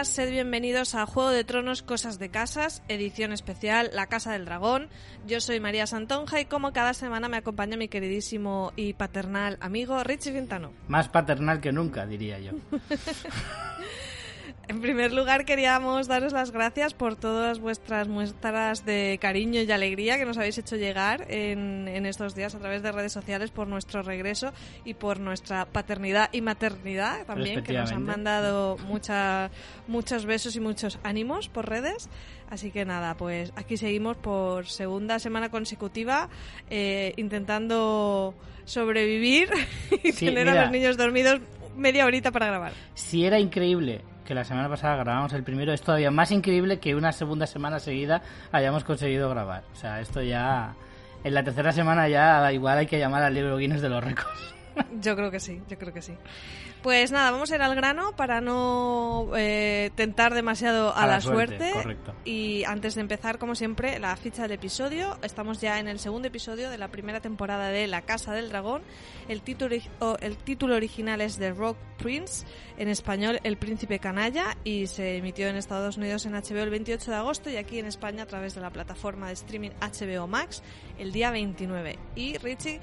todas, sed bienvenidos a Juego de Tronos Cosas de Casas, edición especial La Casa del Dragón. Yo soy María Santonja y como cada semana me acompaña mi queridísimo y paternal amigo Richie Quintano. Más paternal que nunca, diría yo. En primer lugar, queríamos daros las gracias por todas vuestras muestras de cariño y alegría que nos habéis hecho llegar en, en, estos días a través de redes sociales por nuestro regreso y por nuestra paternidad y maternidad también, que nos han mandado mucha, muchos besos y muchos ánimos por redes. Así que nada, pues aquí seguimos por segunda semana consecutiva eh, intentando sobrevivir y Sí, tener mira. a los niños dormidos media horita para grabar. Si era increíble que la semana pasada grabamos el primero, es todavía más increíble que una segunda semana seguida hayamos conseguido grabar. O sea, esto ya... En la tercera semana ya igual hay que llamar al libro Guinness de los récords. Yo creo que sí, yo creo que sí. Pues nada, vamos a ir al grano para no eh, tentar demasiado a, A la la, suerte, suerte. correcto. Y antes de empezar, como siempre, la ficha del episodio. Estamos ya en el segundo episodio de la primera temporada de La Casa del Dragón. El título, el título original es The Rock Prince, en español El Príncipe Canalla, y se emitió en Estados Unidos en HBO el 28 de agosto y aquí en España a través de la plataforma de streaming HBO Max el día 29. Y Richie,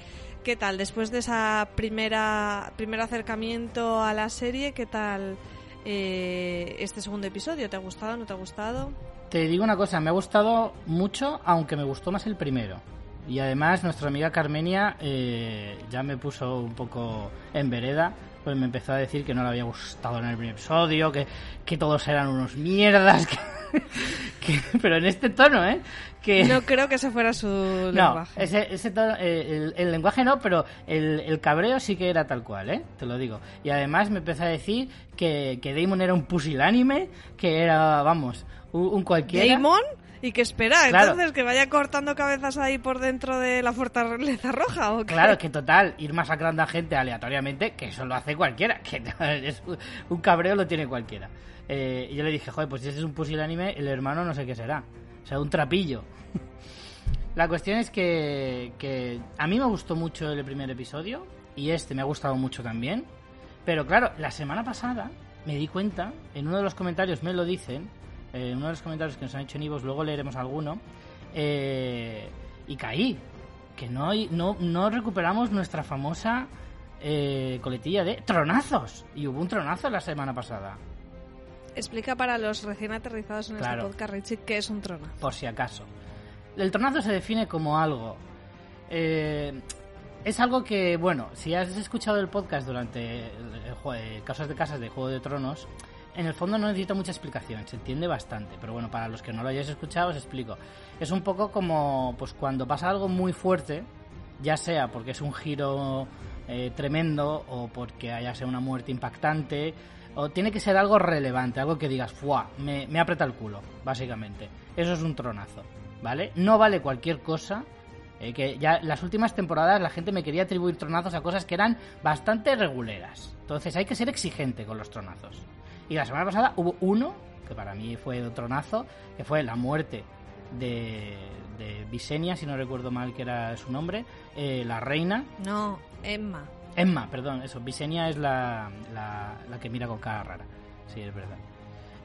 ¿Qué tal? Después de esa primera primer acercamiento a la serie, ¿qué tal eh, este segundo episodio? ¿Te ha gustado? ¿No te ha gustado? Te digo una cosa, me ha gustado mucho, aunque me gustó más el primero. Y además nuestra amiga Carmenia eh, ya me puso un poco en vereda, pues me empezó a decir que no le había gustado en el primer episodio, que, que todos eran unos mierdas, que, que- pero en este tono, ¿eh? Que, No creo que ese fuera su no, lenguaje. ese, ese tono, eh, el, el lenguaje no, pero el, el cabreo sí que era tal cual, ¿eh? Te lo digo. Y además me empezó a decir que, que Damon era un pusilánime, que era, vamos, un, un cualquiera. Damon y que espera, Claro. entonces que vaya cortando cabezas ahí por dentro de la fortaleza roja o qué? Claro, que total, ir masacrando a gente aleatoriamente, que eso lo hace cualquiera, que es un- cabreo lo tiene cualquiera. Eh, yo le dije, joder, pues si ese es un pusilánime, el hermano no sé qué será. Sea, un trapillo. La cuestión es que, que a mí me gustó mucho el primer episodio, y este me ha gustado mucho también. Pero claro, la semana pasada me di cuenta, en uno de los comentarios me lo dicen, eh, en uno de los comentarios que nos han hecho en luego leeremos alguno, eh, y caí. Que no, no, no recuperamos nuestra famosa eh, coletilla de tronazos. Y hubo un tronazo la semana pasada, Explica para los recién aterrizados en Claro. este podcast, Richie, qué es un trono. por si acaso. El tronazo se define como algo. eh, es algo que, bueno, si has escuchado el podcast durante el, eh, Casos de Casas de Juego de Tronos, en el fondo no necesita mucha explicación, se entiende bastante. Pero bueno, para los que no lo hayáis escuchado, os explico. Es un poco como pues cuando pasa algo muy fuerte, ya sea porque es un giro eh, tremendo o porque haya sido una muerte impactante, o tiene que ser algo relevante, algo que digas, ¡fuah! Me, me aprieta el culo, básicamente. Eso es un tronazo, ¿vale? No vale cualquier cosa. eh, que ya las últimas temporadas la gente me quería atribuir tronazos a cosas que eran bastante reguleras. Entonces hay que ser exigente con los tronazos. Y la semana pasada hubo uno, que para mí fue un tronazo, que fue la muerte de, de Visenya, si no recuerdo mal que era su nombre, eh, la reina. No, Emma. Emma, perdón, eso. Visenya es la, la, la que mira con cara rara. Sí, es verdad.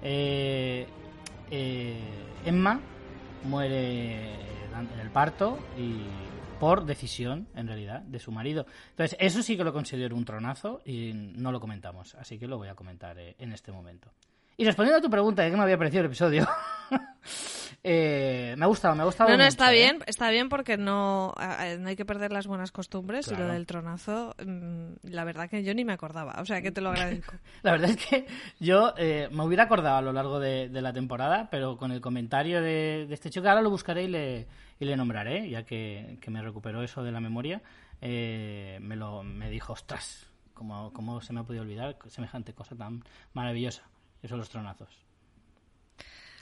Eh, eh, Emma muere en el parto y por decisión, en realidad, de su marido. Entonces, eso sí que lo considero un tronazo y no lo comentamos. Así que lo voy a comentar eh, en este momento. Y respondiendo a tu pregunta de qué me había parecido el episodio, Eh, me ha gustado, me ha gustado. No, no, mucho, está ¿eh? bien, está bien porque no, no hay que perder las buenas costumbres y Claro. lo del tronazo, mm, la verdad que yo ni me acordaba, o sea que te lo agradezco. La verdad es que yo eh, me hubiera acordado a lo largo de, de la temporada, pero con el comentario de, de este chico, ahora lo buscaré y le, y le nombraré, ya que, que me recuperó eso de la memoria, eh, me, lo, me dijo, ostras, ¿cómo, ¿cómo se me ha podido olvidar semejante cosa tan maravillosa? Que son los tronazos.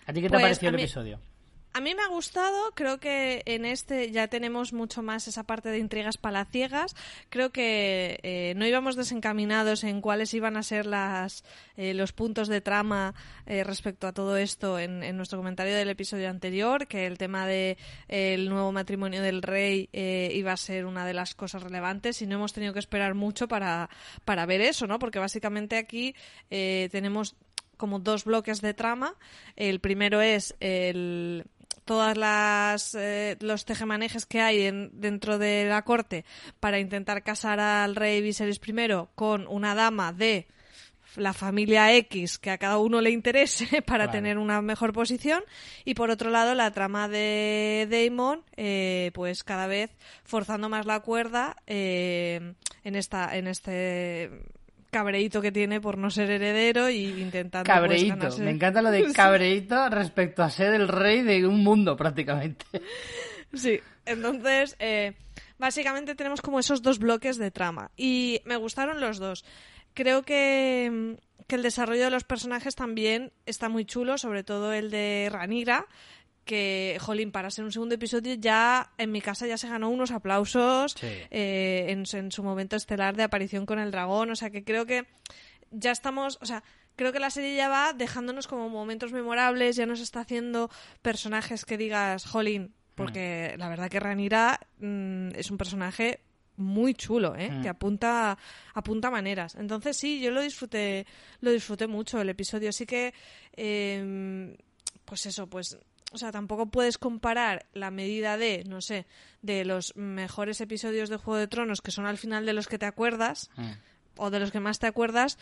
¿A ti qué te Pues, ha parecido a el mí- episodio? A mí me ha gustado, creo que en este ya tenemos mucho más esa parte de intrigas palaciegas. Creo que eh, no íbamos desencaminados en cuáles iban a ser las, eh, los puntos de trama eh, respecto a todo esto en, en nuestro comentario del episodio anterior, que el tema de eh, el nuevo matrimonio del rey eh, iba a ser una de las cosas relevantes y no hemos tenido que esperar mucho para, para ver eso, ¿no? Porque básicamente aquí tenemos como dos bloques de trama. El primero es el todas las eh, los tejemanejes que hay en- dentro de la corte para intentar casar al rey Viserys I con una dama de la familia X que a cada uno le interese para tener una mejor posición y por otro lado la trama de Daemon eh, pues cada vez forzando más la cuerda eh, en esta en este cabreíto que tiene por no ser heredero y intentando pues, Cabreíto, ganarse- me encanta lo de cabreíto respecto a ser el rey de un mundo prácticamente. Sí, entonces, eh, básicamente tenemos como esos dos bloques de trama. Y me gustaron los dos. Creo que, mm, que el desarrollo de los personajes también está muy chulo, sobre todo el de Ranira, que, jolín, para ser un segundo episodio ya en mi casa ya se ganó unos aplausos Sí. eh, en, su- en su momento estelar de aparición con el dragón. O sea que creo que ya estamos, o sea, creo que la serie ya va dejándonos como momentos memorables, ya nos está haciendo personajes que digas, jolín, porque la verdad que Ranira mm, es un personaje muy chulo, ¿eh? Mm. que apunta apunta maneras. Entonces sí, yo lo disfruté lo disfruté mucho el episodio, así que eh, pues eso, pues o sea, tampoco puedes comparar la medida de, no sé, de los mejores episodios de Juego de Tronos que son al final de los que te acuerdas Mm. o de los que más te acuerdas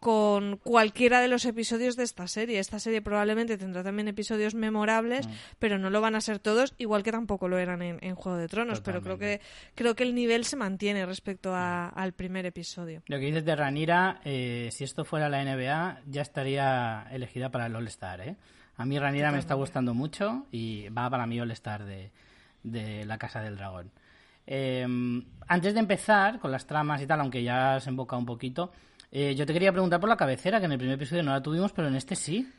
con cualquiera de los episodios de esta serie. Esta serie probablemente tendrá también episodios memorables, pero no lo van a ser todos, igual que tampoco lo eran en, en Juego de Tronos. Pero creo que creo que el nivel se mantiene respecto a- al primer episodio. Lo que dices de Ranira, eh, si esto fuera la NBA, ya estaría elegida para el All-Star, ¿eh? A mí Ranira me está gustando mucho y va para mí All-Star de, de La Casa del Dragón. Eh, antes de empezar con las tramas y tal, aunque ya se emboca un poquito, eh, yo te quería preguntar por la cabecera, que en el primer episodio no la tuvimos, pero en este sí.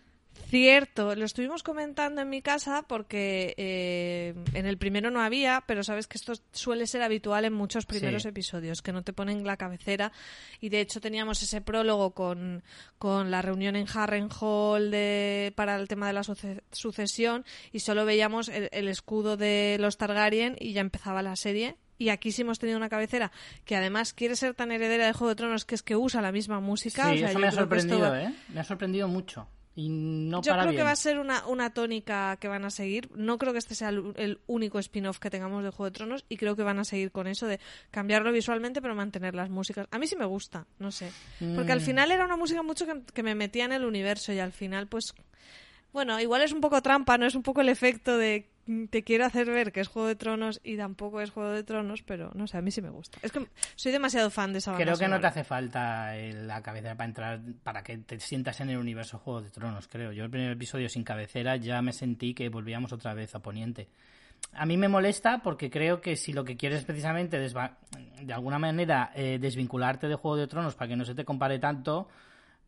Cierto, lo estuvimos comentando en mi casa porque eh, en el primero no había, pero sabes que esto suele ser habitual en muchos primeros Sí. episodios, que no te ponen la cabecera. Y de hecho teníamos ese prólogo con, con la reunión en Harrenhal de, para el tema de la suce- sucesión y solo veíamos el, el escudo de los Targaryen y ya empezaba la serie. Y aquí sí hemos tenido una cabecera que además quiere ser tan heredera de Juego de Tronos que es que usa la misma música. Sí, o sea, eso me ha sorprendido, va- ¿eh? Me ha sorprendido mucho. Y no yo para creo bien. que va a ser una, una tónica que van a seguir. No creo que este sea el, el único spin-off que tengamos de Juego de Tronos y creo que van a seguir con eso de cambiarlo visualmente pero mantener las músicas. A mí sí me gusta, no sé. Porque al Mm. final era una música mucho que, que me metía en el universo y al final pues... Bueno, igual es un poco trampa, ¿no? Es un poco el efecto de te quiero hacer ver que es Juego de Tronos y tampoco es Juego de Tronos, pero no sé, a mí sí me gusta. Es que soy demasiado fan de esa banda Creo que no te hace falta eh, la cabecera para entrar, para que te sientas en el universo Juego de Tronos, creo. Yo el primer episodio sin cabecera ya me sentí que volvíamos otra vez a Poniente. A mí me molesta porque creo que si lo que quieres es precisamente desva- de alguna manera eh, desvincularte de Juego de Tronos para que no se te compare tanto,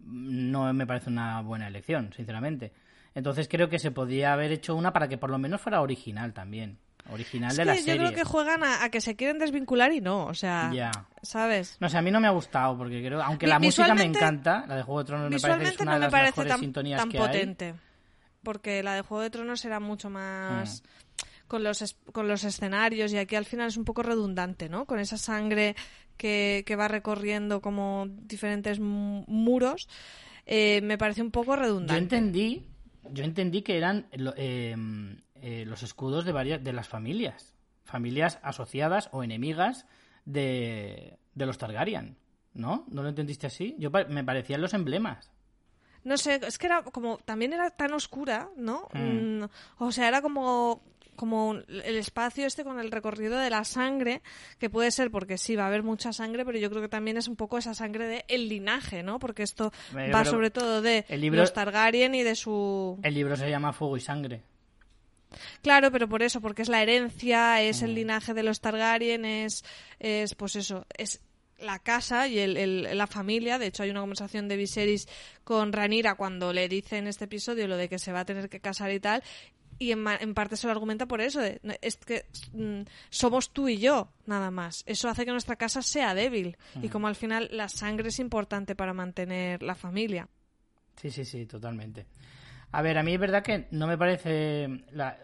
no me parece una buena elección, sinceramente. Entonces creo que se podía haber hecho una para que por lo menos fuera original también. Original Es de que la yo serie. creo que juegan a, a que se quieren desvincular y no, o sea, Ya. ¿sabes? No sé, a mí no me ha gustado, porque creo, aunque la música me encanta, la de Juego de Tronos me parece es una no de las mejores tan, sintonías tan que hay. potente. Porque la de Juego de Tronos era mucho más Mm. con, los, es- con los escenarios y aquí al final es un poco redundante, ¿no? Con esa sangre que, que va recorriendo como diferentes mu- muros, eh, me parece un poco Yo redundante. entendí, yo entendí que eran lo- eh, eh, los escudos de varias de las familias, familias asociadas o enemigas de, de los Targaryen, ¿no? ¿No lo entendiste así? Yo me parecían los emblemas. no sé, es que era como, también era tan oscura, ¿no? Mm. Mm, o sea, era como como el espacio este con el recorrido de la sangre, que puede ser porque sí, va a haber mucha sangre, pero yo creo que también es un poco esa sangre de el linaje, ¿no? Porque esto Pero- va sobre todo de el libro- los Targaryen y de su... El libro se llama Fuego y Sangre. Claro, pero por eso, porque es la herencia, es Mm. el linaje de los Targaryen, es, es pues eso, es la casa y el, el- la familia. De hecho, hay una conversación de Viserys con Ranira cuando le dice en este episodio lo de que se va a tener que casar y tal. Y en, en parte se lo argumenta por eso, de, es que mm, somos tú y yo, nada más. Eso hace que nuestra casa sea débil. Y como al final la sangre es importante para mantener la familia. Sí, sí, sí, totalmente. A ver, a mí es verdad que no me parece... La,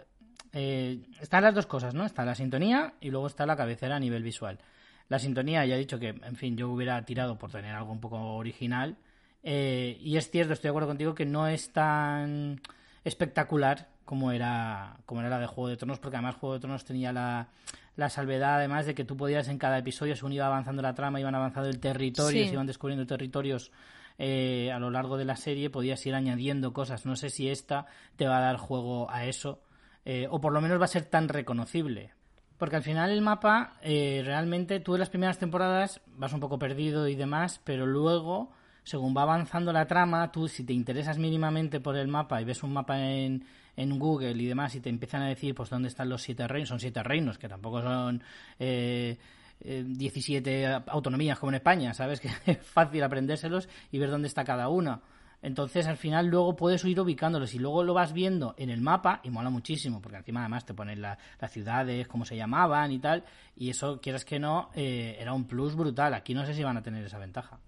eh, están las dos cosas, ¿no? Está la sintonía y luego está la cabecera a nivel visual. La sintonía, ya he dicho que, en fin, yo hubiera tirado por tener algo un poco original. Eh, y es cierto, estoy de acuerdo contigo, que no es tan espectacular como era, como era la de Juego de Tronos, porque además Juego de Tronos tenía la, la salvedad, además, de que tú podías en cada episodio, según iba avanzando la trama, iban avanzando el territorio, Sí. se iban descubriendo territorios eh, a lo largo de la serie, podías ir añadiendo cosas. No sé si esta te va a dar juego a eso, eh, o por lo menos va a ser tan reconocible. Porque al final el mapa, eh, realmente, tú en las primeras temporadas vas un poco perdido y demás, pero luego, según va avanzando la trama, tú si te interesas mínimamente por el mapa y ves un mapa en, en Google y demás y te empiezan a decir pues dónde están los siete reinos, son siete reinos, que tampoco son eh, eh, 17 autonomías como en España, ¿sabes? Que es fácil aprendérselos y ver dónde está cada una. Entonces, al final, luego puedes ir ubicándolos y luego lo vas viendo en el mapa y mola muchísimo, porque encima además te ponen la- las ciudades, cómo se llamaban y tal, y eso, quieras que no, eh, era un plus brutal. Aquí no sé si van a tener esa ventaja.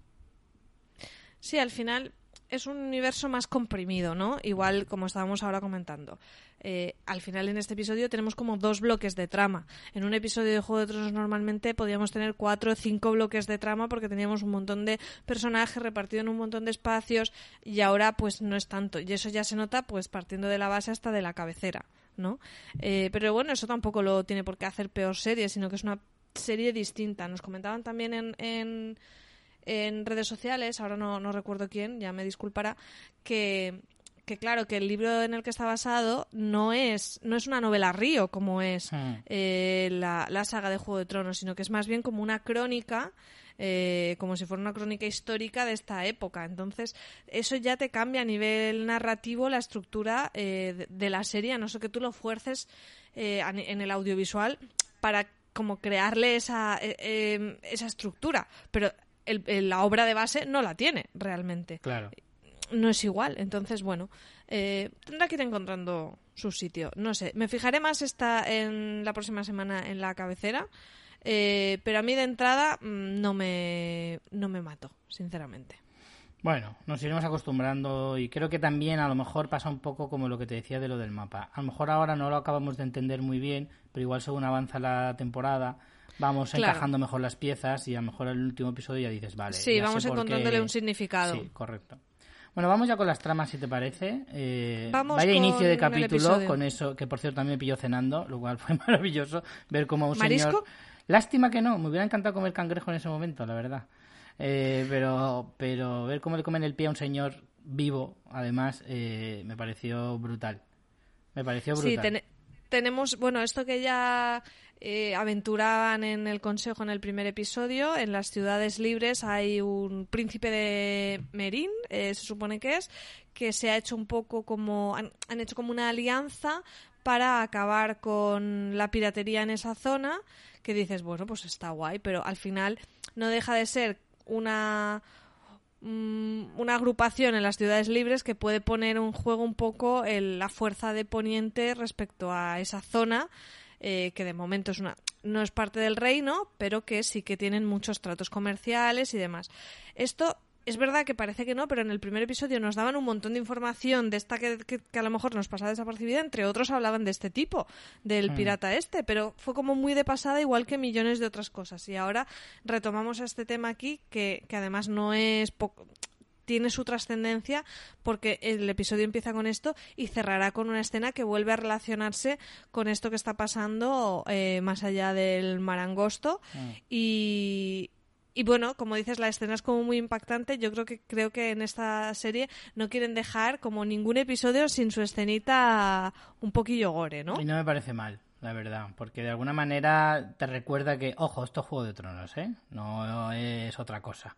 Sí, al final es un universo más comprimido, ¿no? Igual como estábamos ahora comentando. Eh, al final en este episodio tenemos como dos bloques de trama. En un episodio de Juego de Tronos normalmente podíamos tener cuatro o cinco bloques de trama porque teníamos un montón de personajes repartidos en un montón de espacios y ahora pues no es tanto. Y eso ya se nota pues partiendo de la base hasta de la cabecera, ¿no? Eh, pero bueno, eso tampoco lo tiene por qué hacer peor serie, sino que es una serie distinta. Nos comentaban también en, en, en redes sociales, ahora no, no recuerdo quién, ya me disculpará, que, que claro, que el libro en el que está basado no es, no es una novela río como es Hmm. eh, la, la saga de Juego de Tronos, sino que es más bien como una crónica, eh, como si fuera una crónica histórica de esta época. Entonces, eso ya te cambia a nivel narrativo la estructura eh, de, de la serie, a no ser que tú lo fuerces eh, en el audiovisual para como crearle esa, eh, eh, esa estructura. Pero el- el- la obra de base no la tiene realmente Claro. no es igual. Entonces, bueno, eh, tendrá que ir encontrando su sitio. No sé, me fijaré más esta en la próxima semana en la cabecera, eh, pero a mí de entrada mm, no me, no me mato, sinceramente. Bueno, nos iremos acostumbrando y creo que también a lo mejor pasa un poco como lo que te decía de lo del mapa. A lo mejor ahora no lo acabamos de entender muy bien, pero igual según avanza la temporada vamos Claro. encajando mejor las piezas y a lo mejor el último episodio ya dices, vale. sí, ya vamos encontrándole qué- un significado. Sí, correcto. Bueno, vamos ya con las tramas, si te parece. Eh, Vamos vaya inicio de capítulo con eso, que por cierto también me pilló cenando, lo cual fue maravilloso ver cómo un ¿Marisco? señor... Lástima que no, me hubiera encantado comer cangrejo en ese momento, la verdad. Eh, pero, pero ver cómo le comen el pie a un señor vivo, además, eh, me pareció brutal. Me pareció brutal. Sí, tene- tenemos, bueno, esto que ya eh, aventuraban en el Consejo en el primer episodio, en las ciudades libres hay un príncipe de Merín, eh, se supone que es, que se ha hecho un poco como, han, hecho como una alianza para acabar con la piratería en esa zona, que dices, bueno, pues está guay, pero al final no deja de ser una mm, una agrupación en las ciudades libres que puede poner en juego un poco el- la fuerza de Poniente respecto a esa zona eh, que de momento es una no es parte del reino pero que sí que tienen muchos tratos comerciales y demás esto es verdad que parece que no, pero en el primer episodio nos daban un montón de información de esta que, que- que a lo mejor nos pasaba desapercibida, entre otros hablaban de este tipo, del Hmm. pirata este, pero fue como muy de pasada, igual que millones de otras cosas. Y ahora retomamos este tema aquí, que, que además no es poco tiene su trascendencia porque el episodio empieza con esto y cerrará con una escena que vuelve a relacionarse con esto que está pasando eh, más allá del mar angosto Mm. y, y bueno, como dices, la escena es como muy impactante. Yo creo que creo que en esta serie no quieren dejar como ningún episodio sin su escenita un poquillo gore, ¿no? Y no me parece mal, la verdad, porque de alguna manera te recuerda que, ojo, esto es Juego de Tronos, ¿eh? No es otra cosa.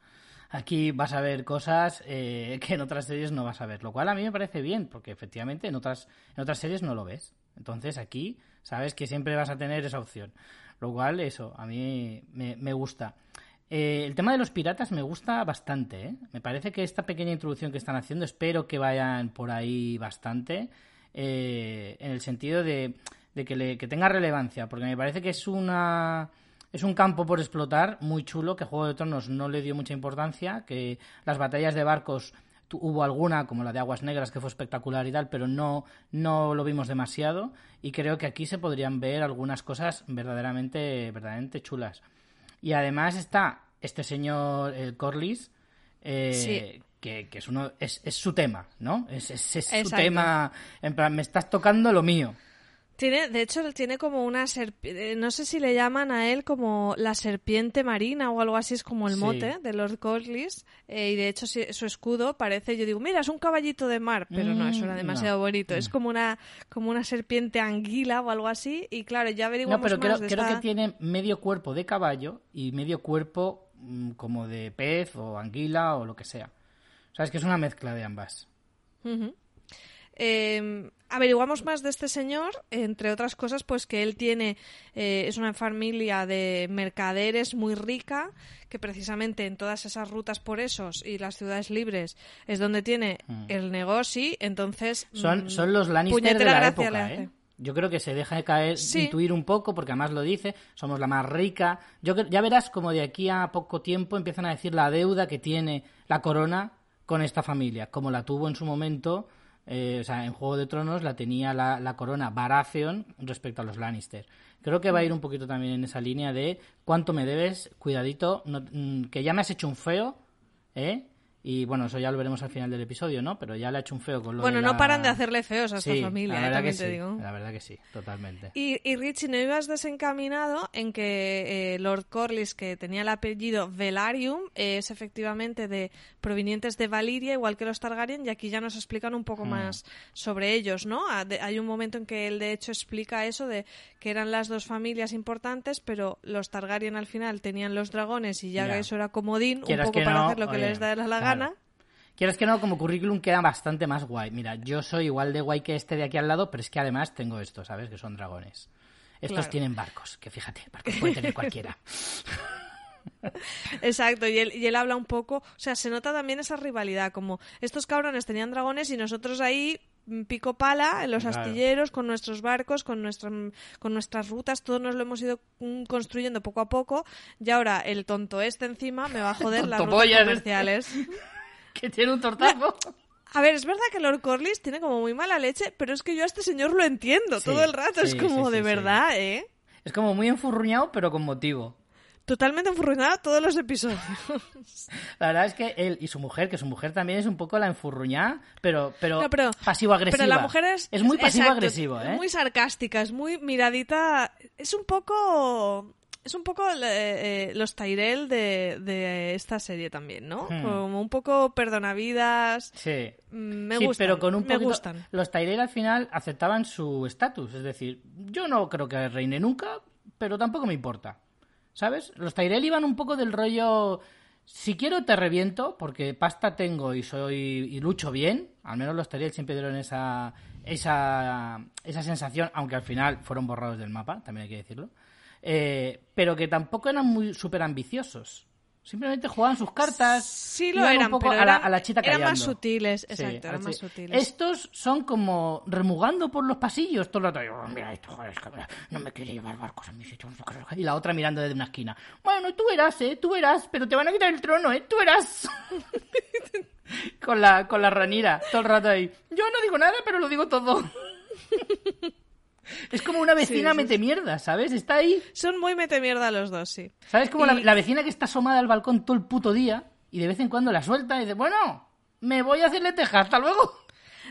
Aquí vas a ver cosas eh, que en otras series no vas a ver, lo cual a mí me parece bien, porque efectivamente en otras, en otras series no lo ves. Entonces aquí sabes que siempre vas a tener esa opción. Lo cual, eso, a mí me, gusta. Eh, el tema de los piratas me gusta bastante. ¿eh? Me parece que esta pequeña introducción que están haciendo, espero que vayan por ahí bastante, eh, en el sentido de, que, que tenga relevancia, porque me parece que es una es un campo por explotar muy chulo, que Juego de Tronos no le dio mucha importancia, que las batallas de barcos hubo alguna, como la de Aguas Negras, que fue espectacular y tal, pero no, no lo vimos demasiado, y creo que aquí se podrían ver algunas cosas verdaderamente, verdaderamente chulas. Y además está este señor el Corlys, eh, que, que, es uno es, es, su tema, ¿no? Es, es, es su tema, en plan, me estás tocando lo mío. Tiene, de hecho, tiene como una serpiente, no sé si le llaman a él como la serpiente marina o algo así, es como el mote de Lord Corlys, eh, y de hecho su escudo parece, yo digo, mira, es un caballito de mar, pero mm, no, eso era demasiado no. bonito, es como una, como una serpiente anguila o algo así, y claro, ya averiguamos No, pero más creo, de creo esta... que tiene medio cuerpo de caballo y medio cuerpo mmm, como de pez o anguila o lo que sea. O sea, es que es una mezcla de ambas. Uh -huh. Eh, averiguamos más de este señor, entre otras cosas, pues que él tiene, eh, es una familia de mercaderes muy rica, que precisamente en todas esas rutas por esos y las ciudades libres es donde tiene mm. el negocio, entonces... Son, son los Lannister de la época, ¿eh? Yo creo que se deja de caer, sí. intuir un poco, porque además lo dice, somos la más rica. Yo, ya verás como de aquí a poco tiempo empiezan a decir la deuda que tiene la corona con esta familia, como la tuvo en su momento eh, o sea, en Juego de Tronos la tenía la, corona Baratheon respecto a los Lannister. Creo que va a ir un poquito también en esa línea de cuánto me debes, cuidadito, mm, que ya me has hecho un feo, ¿eh? Y bueno, eso ya lo veremos al final del episodio, ¿no? Pero ya le ha hecho un feo con lo Bueno, de no la... paran de hacerle feos a esta sí, familia, la ¿eh? también que te sí, digo. La verdad que sí, totalmente. Y, y Richie, ¿no ibas desencaminado en que eh, Lord Corlys, que tenía el apellido Velaryon, eh, es efectivamente de provenientes de Valiria, igual que los Targaryen, y aquí ya nos explican un poco Hmm. más sobre ellos, ¿no? Ah, Hay un momento en que él, de hecho, explica eso de que eran las dos familias importantes, pero los Targaryen al final tenían los dragones y ya, Ya. eso era comodín, un poco para no, hacer lo que oye, les da la claro. Gana. Quieres que no, como currículum queda bastante más guay. Mira, yo soy igual de guay que este de aquí al lado, pero es que además tengo esto, ¿sabes? Que son dragones. Estos Claro. tienen barcos, que fíjate, barcos puede tener cualquiera. Exacto, y él, y él habla un poco, o sea, se nota también esa rivalidad, como estos cabrones tenían dragones y nosotros ahí pico pala en los Claro. astilleros, con nuestros barcos, con, nuestra, con nuestras rutas, todo nos lo hemos ido mm, construyendo poco a poco y ahora el tonto este encima me va a joder las rutas este. comerciales. que tiene un tortazo. A ver, es verdad que Lord Corlys tiene como muy mala leche, pero es que yo a este señor lo entiendo Sí, todo el rato, es como sí, de sí, sí. verdad, ¿eh? Es como muy enfurruñado, pero con motivo. Totalmente enfurruñada todos los episodios. La verdad es que él y su mujer, que su mujer también es un poco la enfurruñada, pero, pero, No, pero- pasivo-agresiva. Pero la mujer es... Es muy exacto, pasivo-agresivo, ¿eh? Es muy sarcástica, es muy miradita... Es un poco... Es un poco eh, eh, los Tyrell de, de esta serie también, ¿no? Hmm. Como un poco perdonavidas. Sí. Mm, Me sí, gustan, pero con un me poquito... gustan. Los Tyrell al final aceptaban su estatus. Es decir, yo no creo que reine nunca, pero tampoco me importa. ¿Sabes? Los Tyrell iban un poco del rollo... Si quiero te reviento, porque pasta tengo y soy y lucho bien. Al menos los Tyrell siempre dieron esa, esa, esa sensación, aunque al final fueron borrados del mapa, también hay que decirlo. Eh, pero que tampoco eran muy súper ambiciosos. Simplemente jugaban sus cartas. Sí lo un eran, poco pero a la, eran- a la chita eran más sutiles, Sí, exacto, eran más sutiles. Estos son como remugando por los pasillos todo el rato. "Oh, mira esto, joder, es que mira, no me quiere llevar barcos a mi sitio. no sé qué". Y la otra mirando desde una esquina. Bueno, tú verás, ¿eh? Tú verás, pero te van a quitar el trono, ¿eh? Tú verás. con, la, con la ranira, todo el rato ahí. Yo no digo nada, pero lo digo todo. es como una vecina sí, mete mierda, ¿sabes? Está ahí. Son muy mete mierda los dos, sí. ¿Sabes? Como la vecina que está asomada al balcón todo el puto día y de vez en cuando la suelta y dice, bueno, me voy a hacerle teja, hasta luego.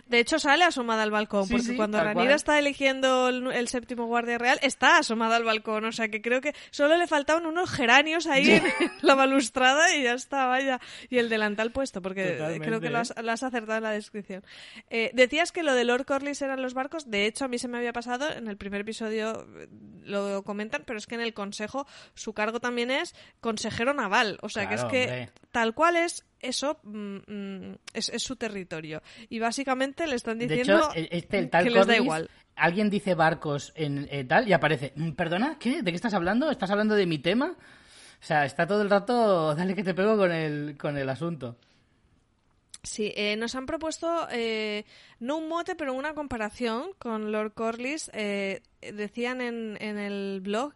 De hecho, sale asomada al balcón, Sí, porque sí, cuando Ranira cual. está eligiendo el, el séptimo guardia real, está asomada al balcón. O sea que creo que solo le faltaban unos geranios ahí en la balustrada y ya está, vaya. Y el delantal puesto, porque Totalmente, creo que lo has, ¿eh? lo has acertado en la descripción. Eh, decías que lo de Lord Corlys eran los barcos. De hecho, a mí se me había pasado, en el primer episodio eh, lo comentan, pero es que en el consejo su cargo también es consejero naval. O sea que es que hombre. tal cual es eso mm, mm, es, es su territorio y básicamente le están De diciendo hecho, e- este, el tal que les da igual alguien dice barcos en eh, tal y aparece, "Mm, ¿perdona? ¿Qué? ¿De qué estás hablando? ¿Estás hablando de mi tema? O sea, está todo el rato, dale que te pego con el, con el asunto. sí eh, nos han propuesto eh, no un mote pero una comparación con Lord Corlys eh, decían en, en el blog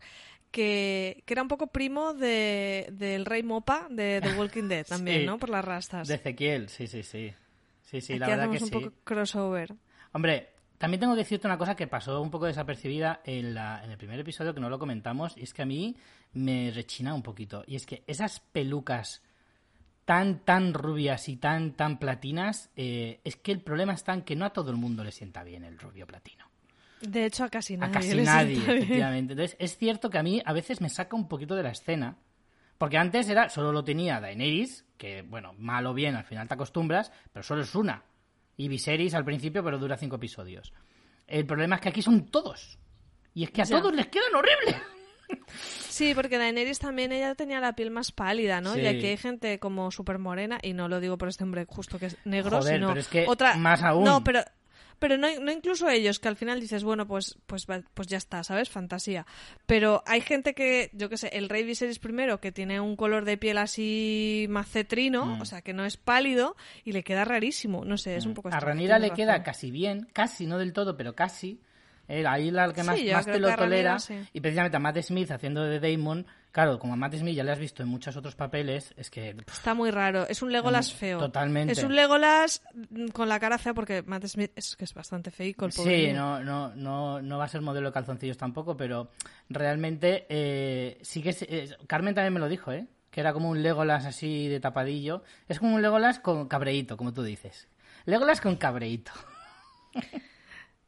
que, que era un poco primo de, del rey Mopa de The Walking Dead también, Sí. ¿no? Por las rastas. De Ezequiel, sí, sí, sí. Sí, sí, Aquí la verdad que un sí. poco crossover. Hombre, también tengo que decirte una cosa que pasó un poco desapercibida en, la, en el primer episodio, que no lo comentamos, y es que a mí me rechina un poquito. Y es que esas pelucas tan, tan rubias y tan, tan platinas, eh, es que el problema está en que no a todo el mundo le sienta bien el rubio platino. De hecho, a casi A nadie. casi le nadie, efectivamente. Entonces, es cierto que a mí a veces me saca un poquito de la escena. Porque antes era, solo lo tenía Daenerys, que, bueno, mal o bien, al final te acostumbras, pero solo es una. Y Viserys al principio, pero dura cinco episodios. El problema es que aquí son todos. Y es que a Ya. todos les quedan horribles. Sí, porque Daenerys también ella tenía la piel más pálida, ¿no? Sí. Y aquí hay gente como súper morena, y no lo digo por este hombre justo que es negro, Joder, sino pero es que otra... más aún. No, pero... Pero no, no incluso ellos, que al final dices, bueno, pues, pues, pues ya está, ¿sabes? Fantasía. Pero hay gente que, yo qué sé, el rey Viserys primero, que tiene un color de piel así macetrino, Mm. o sea, que no es pálido, y le queda rarísimo. No sé, es un poco A Ranira le queda casi bien, casi, no del todo, pero casi. Eh, ahí la que más, más te lo tolera. sí. Y precisamente a Matt Smith haciendo de Damon, claro, como a Matt Smith ya le has visto en muchos otros papeles, es que pff, Está muy raro. Es un Legolas feo. Totalmente. Es un Legolas mm, con la cara fea porque Matt Smith es que es bastante feico el pobre. Sí, no, no, no, no va a ser modelo de calzoncillos tampoco, pero realmente eh, sí que... es- eh, Carmen también me lo dijo, ¿eh? Que era como un Legolas así de tapadillo. Es como un Legolas con cabreíto, como tú dices. Legolas con cabreíto.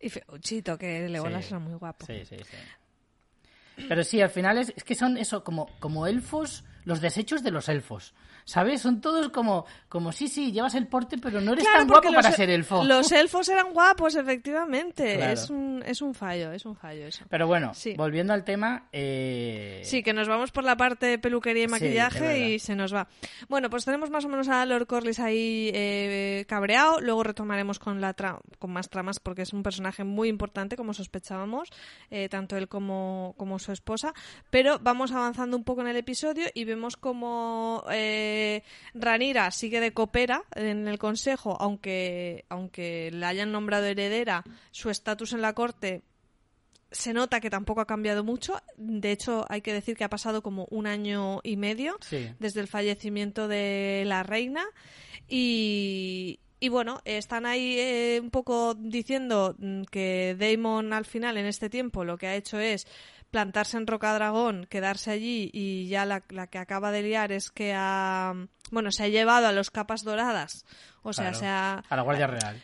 Y feuchito, que Legolas Sí. era muy guapo. Sí, sí, sí. Pero sí, al final es, es que son eso, como, como elfos, los desechos de los elfos. ¿Sabes? Son todos como, como sí, sí, llevas el porte, pero no eres Claro, tan guapo para ser elfo. Los elfos eran guapos, efectivamente. Claro. Es, un, es un fallo, es un fallo eso. Pero bueno, Sí. volviendo al tema. eh, Sí, que nos vamos por la parte de peluquería y maquillaje y se nos va. Bueno, pues tenemos más o menos a Lord Corlys ahí eh, cabreado. Luego retomaremos con la tra- con más tramas porque es un personaje muy importante, como sospechábamos, eh, tanto él como, como su esposa. Pero vamos avanzando un poco en el episodio y vemos como eh, Ranira sigue de copera en el consejo, aunque, aunque la hayan nombrado heredera, su estatus en la corte se nota que tampoco ha cambiado mucho. De hecho, hay que decir que ha pasado como un año y medio Sí. desde el fallecimiento de la reina. Y, y bueno, están ahí eh, un poco diciendo que Damon al final, en este tiempo, lo que ha hecho es plantarse en Rocadragón, quedarse allí y ya la, la que acaba de liar es que ha, bueno, se ha llevado a los capas doradas. O sea, Claro. se ha, A la Guardia Real.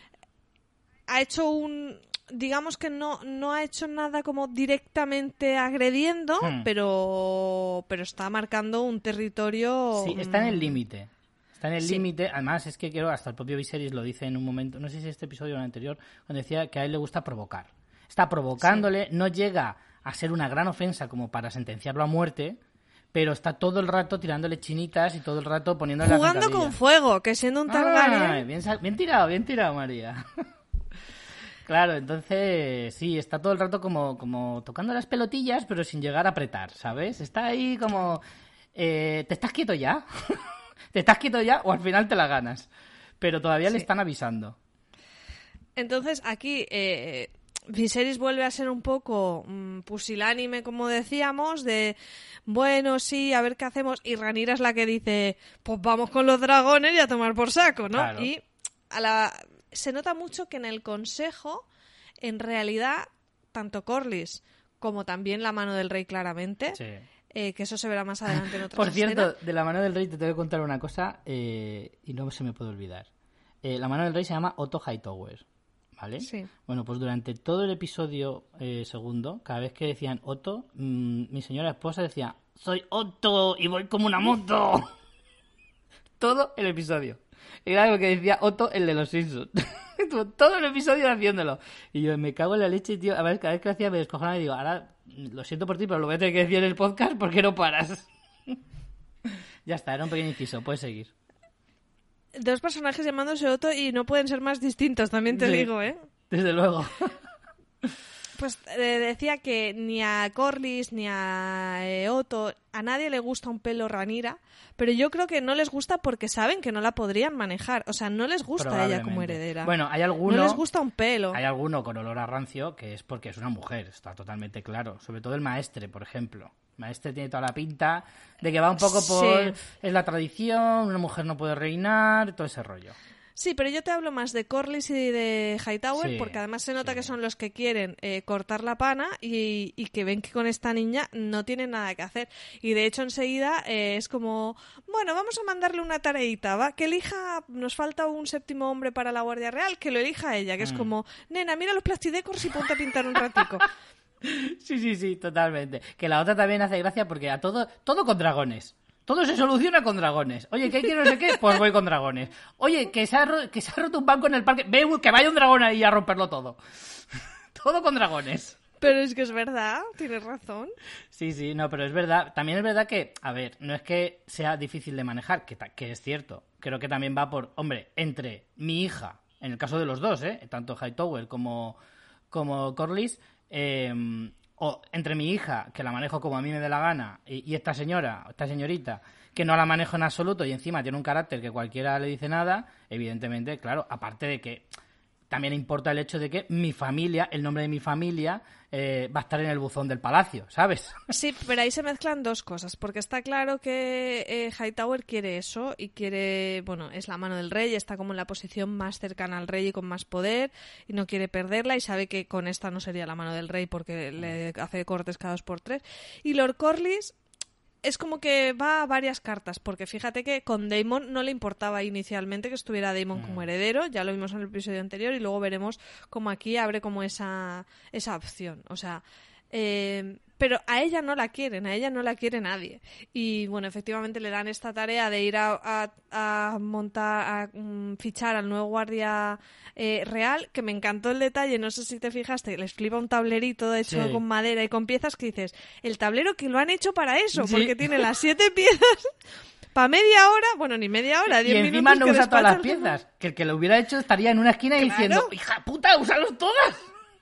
ha hecho un digamos que no no ha hecho nada como directamente agrediendo Hmm. pero pero está marcando un territorio Sí, está en el mm, límite. Está en el Sí. límite. Además, es que creo, hasta el propio Viserys lo dice en un momento, no sé si este episodio o el anterior, cuando decía que a él le gusta provocar. Está provocándole, no llega a ser una gran ofensa como para sentenciarlo a muerte, pero está todo el rato tirándole chinitas y todo el rato poniéndole jugando con fuego que siendo un Targaryen bien, sa- bien tirado, bien tirado, María. claro, entonces sí, está todo el rato como, como tocando las pelotillas, pero sin llegar a apretar, ¿sabes? Está ahí como... eh, ¿Te estás quieto ya? ¿Te estás quieto ya? O al final te la ganas. Pero todavía le están avisando. entonces aquí eh, Viserys vuelve a ser un poco mm, pusilánime como decíamos de bueno sí a ver qué hacemos y Ranira es la que dice pues vamos con los dragones y a tomar por saco no Claro. y a la se nota mucho que en el consejo en realidad tanto Corlys como también la mano del rey claramente Sí. eh, que eso se verá más adelante en otras Por cierto, escenas. de la mano del rey te tengo que contar una cosa eh, y no se me puede olvidar. Eh, la mano del rey se llama Otto Hightower. ¿Vale? Sí. Bueno, pues durante todo el episodio eh, segundo, cada vez que decían Otto, mm, mi señora esposa decía, soy Otto y voy como una moto. todo el episodio. Era lo que decía Otto, el de los Simpsons. Estuvo todo el episodio haciéndolo. Y yo me cago en la leche, tío. A ver, cada vez que lo hacía me descojonaba y digo, ahora lo siento por ti, pero lo voy a tener que decir en el podcast porque no paras. ya está, era un pequeño inciso, puedes seguir. Dos personajes llamándose Otto y no pueden ser más distintos, también te Sí. digo, ¿eh? Desde luego. Pues eh, decía que ni a Corlys ni a eh, Otto, a nadie le gusta un pelo ranira, pero yo creo que no les gusta porque saben que no la podrían manejar. O sea, no les gusta a ella como heredera. Bueno, hay alguno. no les gusta un pelo. Hay alguno con olor a rancio que es porque es una mujer, está totalmente claro. Sobre todo el maestre, por ejemplo. Maestre tiene toda la pinta de que va un poco por. Sí. Es la tradición, una mujer no puede reinar, todo ese rollo. Sí, pero yo te hablo más de Corlys y de Hightower, Sí, porque además se nota sí. que son los que quieren eh, cortar la pana y, y que ven que con esta niña no tienen nada que hacer. Y de hecho enseguida eh, es como, bueno, vamos a mandarle una tareita, ¿va? Que elija, nos falta un séptimo hombre para la Guardia Real, que lo elija ella, que es Mm. como, nena, mira los plastidecors y ponte a pintar un ratico. Sí, sí, sí, totalmente. Que la otra también hace gracia porque a todo, todo con dragones. Todo se soluciona con dragones. Oye, que hay que no sé qué, pues voy con dragones. Oye, que se ha, que se ha roto un banco en el parque, ve que vaya un dragón ahí a romperlo todo. todo con dragones. pero es que es verdad, tienes razón. Sí, sí, no, pero es verdad. También es verdad que, a ver, no es que sea difícil de manejar, que, que es cierto. Creo que también va por, hombre, entre mi hija, en el caso de los dos, ¿eh? tanto Hightower como, como Corlys, eh, o entre mi hija, que la manejo como a mí me dé la gana, y, y esta señora, esta señorita, que no la manejo en absoluto y encima tiene un carácter que cualquiera le dice nada, evidentemente, claro, aparte de que también importa el hecho de que mi familia, el nombre de mi familia, eh, va a estar en el buzón del palacio, ¿sabes? Sí, pero ahí se mezclan dos cosas, porque está claro que eh, Hightower quiere eso y quiere, bueno, es la mano del rey, está como en la posición más cercana al rey y con más poder y no quiere perderla y sabe que con esta no sería la mano del rey porque le hace cortes cada dos por tres. Y Lord Corlys es como que va a varias cartas, porque fíjate que con Daemon no le importaba inicialmente que estuviera Daemon como heredero, ya lo vimos en el episodio anterior y luego veremos cómo aquí abre como esa, esa opción. O sea, eh, pero a ella no la quieren, a ella no la quiere nadie. Y bueno, efectivamente le dan esta tarea de ir a, a- a montar, a mm, fichar al nuevo guardia eh, real, que me encantó el detalle, no sé si te fijaste, les flipa un tablerito hecho Sí. con madera y con piezas que dices, el tablero que lo han hecho para eso, Sí. porque tiene las siete piezas para media hora, bueno, ni media hora, y diez encima minutos no usa todas las piezas. Que el que lo hubiera hecho estaría en una esquina Claro. diciendo, hija puta, úsalos todas.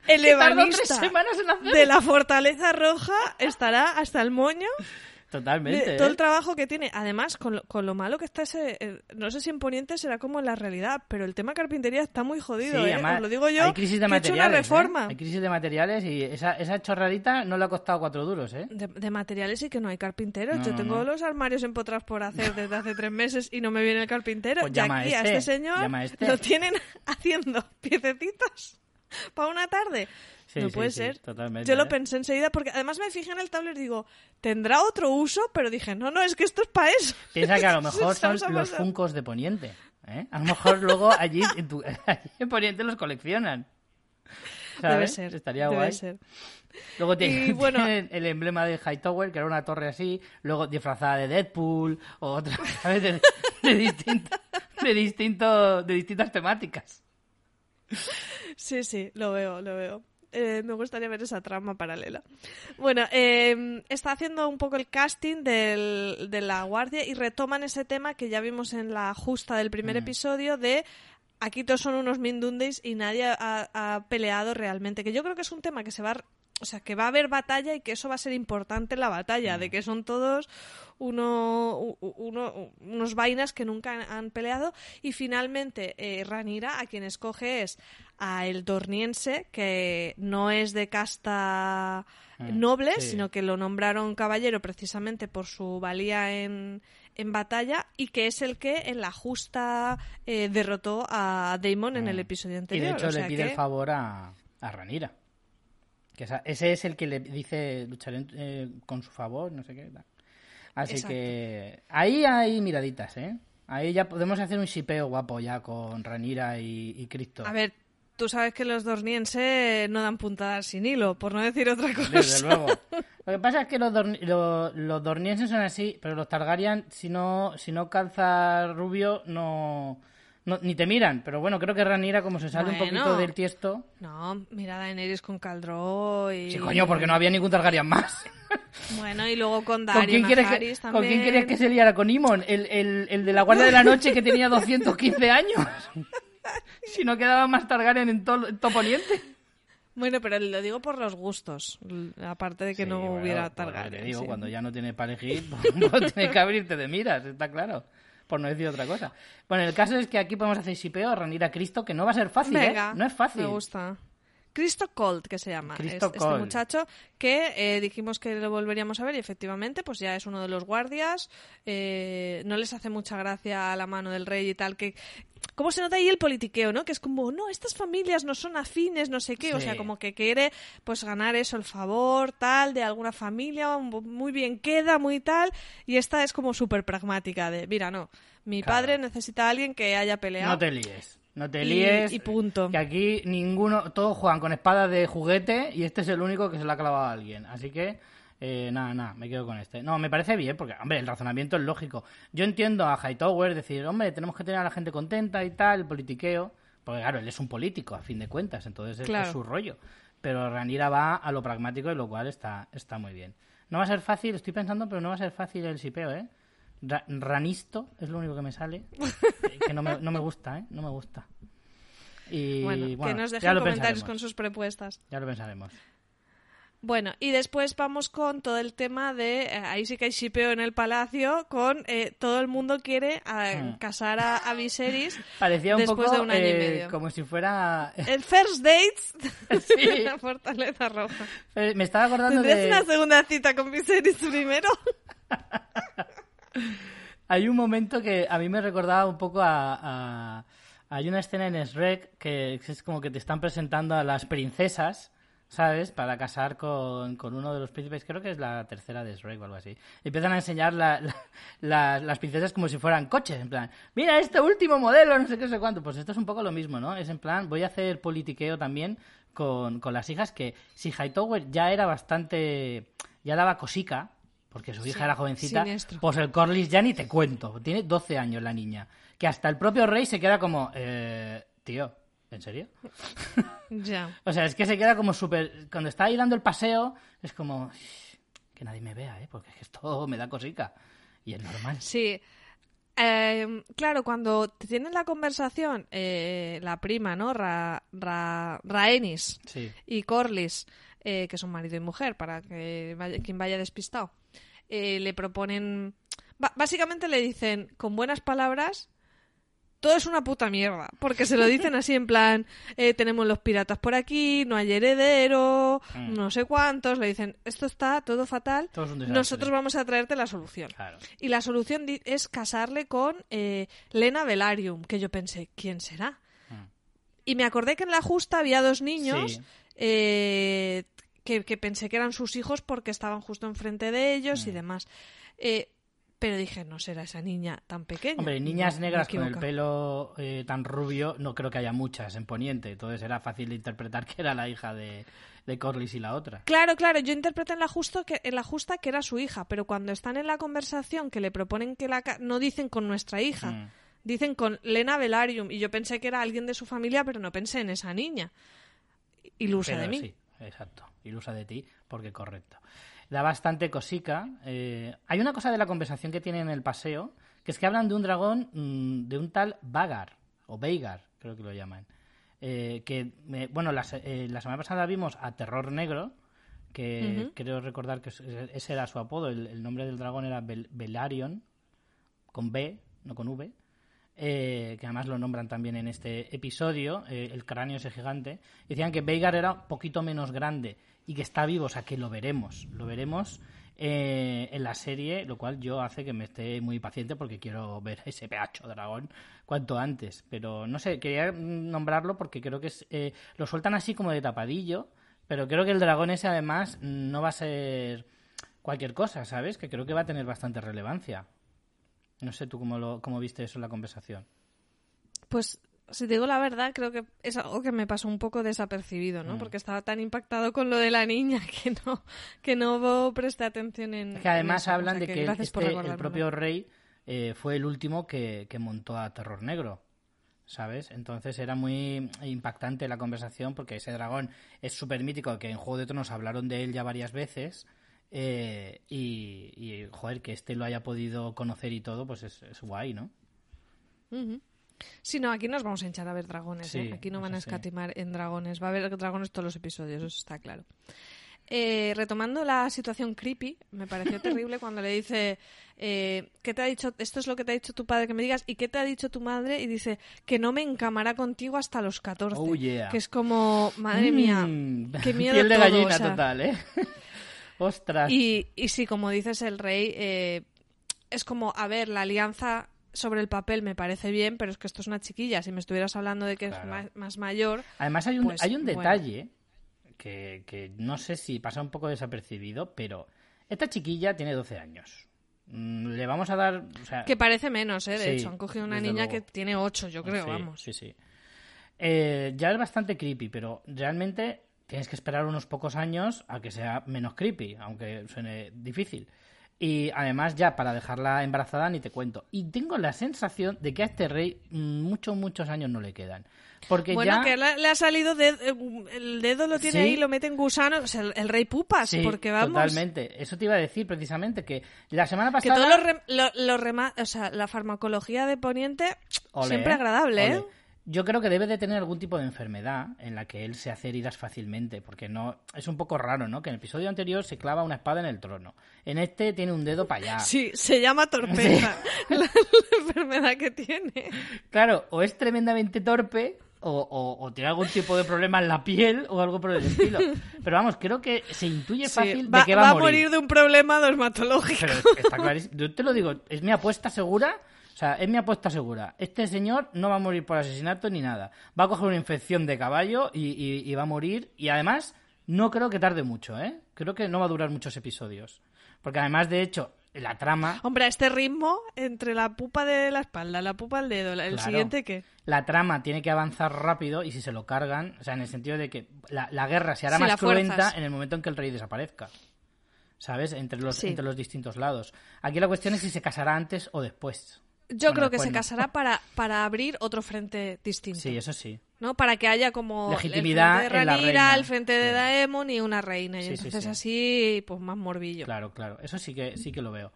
El ebanista semanas en hacer. de la Fortaleza Roja estará hasta el moño Totalmente. de todo ¿eh? el trabajo que tiene. Además, con lo, con lo malo que está ese. eh, no sé si en Poniente será como en la realidad, pero el tema carpintería está muy jodido, Sí, ¿eh? además, Os lo digo yo. hay crisis de que he hecho materiales. una ¿eh? reforma. Hay crisis de materiales y esa, esa chorradita no le ha costado cuatro duros, ¿eh? De, de materiales y que no hay carpinteros. No, Yo no, tengo no. los armarios empotrados por hacer desde hace tres meses y no me viene el carpintero. Pues y llama a aquí a este, este señor llama a este. lo tienen haciendo piececitos para una tarde. Sí, no sí, puede sí, ser. totalmente, Yo lo ¿eh? pensé enseguida porque además me fijé en el tablero y digo, ¿tendrá otro uso? Pero dije, no, no, es que esto es para eso. Piensa que a lo mejor son los funcos de Poniente. ¿eh? A lo mejor luego allí en, tu- allí en Poniente los coleccionan. Debe ser. Estaría debe guay. ser. Luego tiene, Y bueno- tienen el emblema de Hightower, que era una torre así, luego disfrazada de Deadpool, o otra, ¿sabes? De, de, distinto- de, distinto, de distintas temáticas. Sí, sí, lo veo, lo veo. Eh, me gustaría ver esa trama paralela. Bueno, eh, está haciendo un poco el casting del- de la guardia y retoman ese tema que ya vimos en la justa del primer Mm. episodio de aquí todos son unos mindundis y nadie ha, ha peleado realmente. Que yo creo que es un tema que se va, a- o sea, que va a haber batalla y que eso va a ser importante en la batalla, de que son todos uno, uno- unos vainas que nunca han, peleado y finalmente eh, Ranira a quien escoge es a el Dorniense que no es de casta Mm, noble sí. sino que lo nombraron caballero precisamente por su valía en, en batalla y que es el que en la justa eh, derrotó a Daemon en Mm. el episodio Y anterior de hecho o le pide que- el favor a, a Ranira. Que ese es el que le dice lucharé eh, con su favor, no sé qué. tal. Así Exacto. que ahí hay miraditas, ¿eh? Ahí ya podemos hacer un shipeo guapo ya con Ranira y, y Cristo. A ver, tú sabes que los dornienses no dan puntadas sin hilo, por no decir otra cosa. Desde luego. Lo que pasa es que los, dorni- lo- los dornienses son así, pero los Targaryen, si no, si no calza rubio, no, no- ni te miran. Pero bueno, creo que Ranira, como se sale un Bueno. poquito del tiesto. No, mira a Daenerys con Caldro y... Sí, coño, porque no había ningún Targaryen más. Bueno, y luego con ¿Con Dario quién, quieres que, Najaris ¿Con también. quién querías que se liara? ¿Con Imon? ¿El, el, el de la Guardia de la Noche que tenía 215 años? si no quedaba más Targaryen en todo todo Poniente. Bueno, pero lo digo por los gustos, aparte de que Sí, no bueno, hubiera Targaryen. te digo, sí. cuando ya no tienes para elegir, pues, pues tienes que abrirte de miras, está claro. Por no decir otra cosa. Bueno, el caso es que aquí podemos hacer shipeo a Ranira Cristo, que no va a ser fácil, ¿eh? No es fácil. Me gusta. Cristo Colt, que se llama es- este muchacho, que eh, dijimos que lo volveríamos a ver y efectivamente pues ya es uno de los guardias. eh, no les hace mucha gracia a la mano del rey y tal, que... ¿Cómo se nota ahí el politiqueo, no? Que es como, no, estas familias no son afines, no sé qué. O sea, como que quiere pues ganar eso, el favor, tal, de alguna familia, muy bien queda, muy tal. Y esta es como súper pragmática de, mira, no, mi Claro. padre necesita a alguien que haya peleado. No te líes. No te Y- líes. y punto. Que aquí ninguno, todos juegan con espadas de juguete y este es el único que se la ha clavado a alguien. Así que, eh, nada, nada, me quedo con este. No, me parece bien, porque, hombre, el razonamiento es lógico. Yo entiendo a Hightower decir, hombre, tenemos que tener a la gente contenta y tal, el politiqueo. Porque, claro, él es un político, a fin de cuentas, entonces es- es su rollo. Pero Ranira va a lo pragmático y lo cual está, está muy bien. No va a ser fácil, estoy pensando, pero no va a ser fácil el sipeo, ¿eh? Ra- ranisto es lo único que me sale. eh, que no me, no me gusta, ¿eh? No me gusta. Y Bueno, que bueno, nos ya dejen lo comentarios pensaremos. con sus propuestas. Ya lo pensaremos. Bueno, y después vamos con todo el tema de. eh, ahí sí que hay shipeo en el palacio, con eh, todo el mundo quiere eh, Hmm. casar a, a Viserys. Parecía un después poco de un año y eh, medio. como si fuera... El first dates Sí. de la Fortaleza Roja. Eh, Me estaba acordando ¿Tendrías de... una segunda cita con Viserys primero? Hay un momento que a mí me recordaba un poco a... Hay una escena en Shrek que es como que te están presentando a las princesas, ¿sabes? Para casar con, con uno de los príncipes. Creo que es la tercera de Shrek o algo así. Empiezan a enseñar la- las princesas como si fueran coches. En plan, mira este último modelo, no sé qué, no sé cuánto. Pues esto es un poco lo mismo, ¿no? Es en plan, voy a hacer politiqueo también con, con las hijas que si Hightower ya era bastante... Ya daba cosica, porque su hija Sí, era jovencita, siniestro. pues el Corlys ya ni te cuento. Tiene 12 años la niña. Que hasta el propio rey se queda como, eh, tío, ¿en serio? ya. O sea, es que se queda como súper... Cuando está ahí dando el paseo, es como, "Shh, que nadie me vea, ¿eh? Porque esto me da cosica. Y es normal. Sí. Eh, claro, cuando tienen la conversación, eh, la prima, ¿no? Ra, Ra- Rhaenys Sí. y Corlys, eh, que son marido y mujer, para que vaya- quien vaya despistado, eh, le proponen. básicamente le dicen con buenas palabras. Todo es una puta mierda, porque se lo dicen así en plan, eh, tenemos los piratas por aquí, no hay heredero, Mm. no sé cuántos, le dicen, esto está todo fatal, nosotros vamos a traerte la solución. Claro. Y la solución es casarle con eh, Lena Velarium, que yo pensé, ¿quién será? Mm. Y me acordé que en la justa había dos niños Sí. eh, que, que pensé que eran sus hijos porque estaban justo enfrente de ellos y Mm. demás. Eh, pero dije, no será esa niña tan pequeña. Hombre, niñas No, negras con el pelo eh, tan rubio, no creo que haya muchas en Poniente. Entonces era fácil de interpretar que era la hija de, de Corlys y la otra. Claro, claro, yo interpreté en la, justo que, en la justa que era su hija, pero cuando están en la conversación que le proponen que la... no dicen con nuestra hija, Mm. dicen con Lena Velarium, y yo pensé que era alguien de su familia, pero no pensé en esa niña. Ilusa Pero de mí. Sí, exacto. Ilusa de ti, porque correcto. Da bastante cosica. eh, hay una cosa de la conversación que tienen en el paseo, que es que hablan de un dragón, mm, de un tal Vagar, o Veigar, creo que lo llaman. Eh, que, eh, bueno, la, eh, la semana pasada vimos a Terror Negro, que creo recordar que ese era su apodo, el, el nombre del dragón era Bel- Velaryon, con B, no con V, eh, que además lo nombran también en este episodio, eh, el cráneo ese gigante, decían que Veigar era un poquito menos grande y que está vivo, o sea que lo veremos, lo veremos eh, en la serie, lo cual yo hace que me esté muy paciente porque quiero ver ese pedacho dragón cuanto antes, pero no sé, quería nombrarlo porque creo que es, eh, lo sueltan así como de tapadillo, pero creo que el dragón ese además no va a ser cualquier cosa, ¿sabes? Que creo que va a tener bastante relevancia. No sé tú cómo, lo, cómo viste eso en la conversación. Pues si te digo la verdad, creo que es algo que me pasó un poco desapercibido, ¿no? Mm. Porque estaba tan impactado con lo de la niña que no, que no presté atención en. Que además en eso. O hablan sea de que, este, el recordármelo. propio rey eh, fue el último que, que montó a Terror Negro. ¿Sabes? Entonces era muy impactante la conversación porque ese dragón es súper mítico, que en Juego de Tronos hablaron de él ya varias veces. eh, y, y, joder, que este lo haya podido conocer y todo, pues es, es guay, ¿no? Ujú. Sí, no, aquí nos vamos a hinchar a ver dragones. Sí, ¿eh? Aquí no van a sí. escatimar en dragones. Va a haber dragones todos los episodios, eso está claro. Eh, retomando la situación creepy, me pareció terrible cuando le dice, eh, ¿qué te ha dicho? Esto es lo que te ha dicho tu padre que me digas, ¿y qué te ha dicho tu madre? Y dice, que no me encamará contigo hasta los 14. Oh, yeah. Que es como, madre mía, Mm, qué miedo Piel de todo, gallina o sea. total, ¿eh? Ostras. Y, y sí, como dices el rey, eh, es como, a ver, la alianza sobre el papel me parece bien, pero es que esto es una chiquilla. Si me estuvieras hablando de que Claro. es más, más mayor, Además hay un, Pues, hay un bueno. detalle que, que no sé si pasa un poco desapercibido, pero esta chiquilla tiene 12 años. Mm, Le vamos a dar... o sea, que parece menos, ¿eh? De Sí, hecho, han cogido una niña luego. que tiene 8, yo creo, sí, vamos. Sí, sí. Eh, ya es bastante creepy, pero realmente tienes que esperar unos pocos años a que sea menos creepy, aunque suene difícil. Y además ya para dejarla embarazada ni te cuento. Y tengo la sensación de que a este rey muchos, muchos años no le quedan. Porque Bueno, ya... que le, le ha salido de- eh, el dedo lo tiene Sí. ahí, lo mete en gusano, o sea, el, el rey pupas, Sí, porque vamos, totalmente. Eso te iba a decir precisamente, que la semana que pasada... todos los, rem- lo- los rema- o sea, la farmacología de Poniente siempre agradable, ¿eh? Yo creo que debe de tener algún tipo de enfermedad en la que él se hace heridas fácilmente, porque no es un poco raro, ¿no? Que en el episodio anterior se clava una espada en el trono. En este tiene un dedo para allá. Sí, se llama torpeza, la, la enfermedad que tiene. Claro, o es tremendamente torpe o, o- o tiene algún tipo de problema en la piel o algo por el estilo. Pero vamos, creo que se intuye Sí, fácil va, de que va, va a morir. de un problema dermatológico. Pero está clarísimo. Yo te lo digo, es mi apuesta segura. O sea, es mi apuesta segura. Este señor no va a morir por asesinato ni nada. Va a coger una infección de caballo y, y- y va a morir. Y además, no creo que tarde mucho, ¿eh? Creo que no va a durar muchos episodios. Porque además, de hecho, la trama, Hombre, a este ritmo, entre la pupa de la espalda, la pupa del dedo, el Claro. siguiente, ¿qué? la trama tiene que avanzar rápido y si se lo cargan, o sea, en el sentido de que la, la guerra se hará más cruenta en el momento en que el rey desaparezca. ¿Sabes? Entre los, Sí. entre los distintos lados. Aquí la cuestión es si se casará antes o después. Yo Bueno, creo que se no. casará para, para abrir otro frente distinto. Sí, eso sí. ¿no? Para que haya como Legitimidad el frente de en la Ranira, reina. el frente de Sí. Daemon y una reina. Y Sí, entonces sí. así, pues más morbillo. Claro, claro. Eso sí que, sí que lo veo.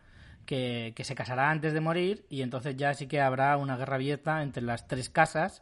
Que, que se casará antes de morir y entonces ya sí que habrá una guerra abierta entre las tres casas.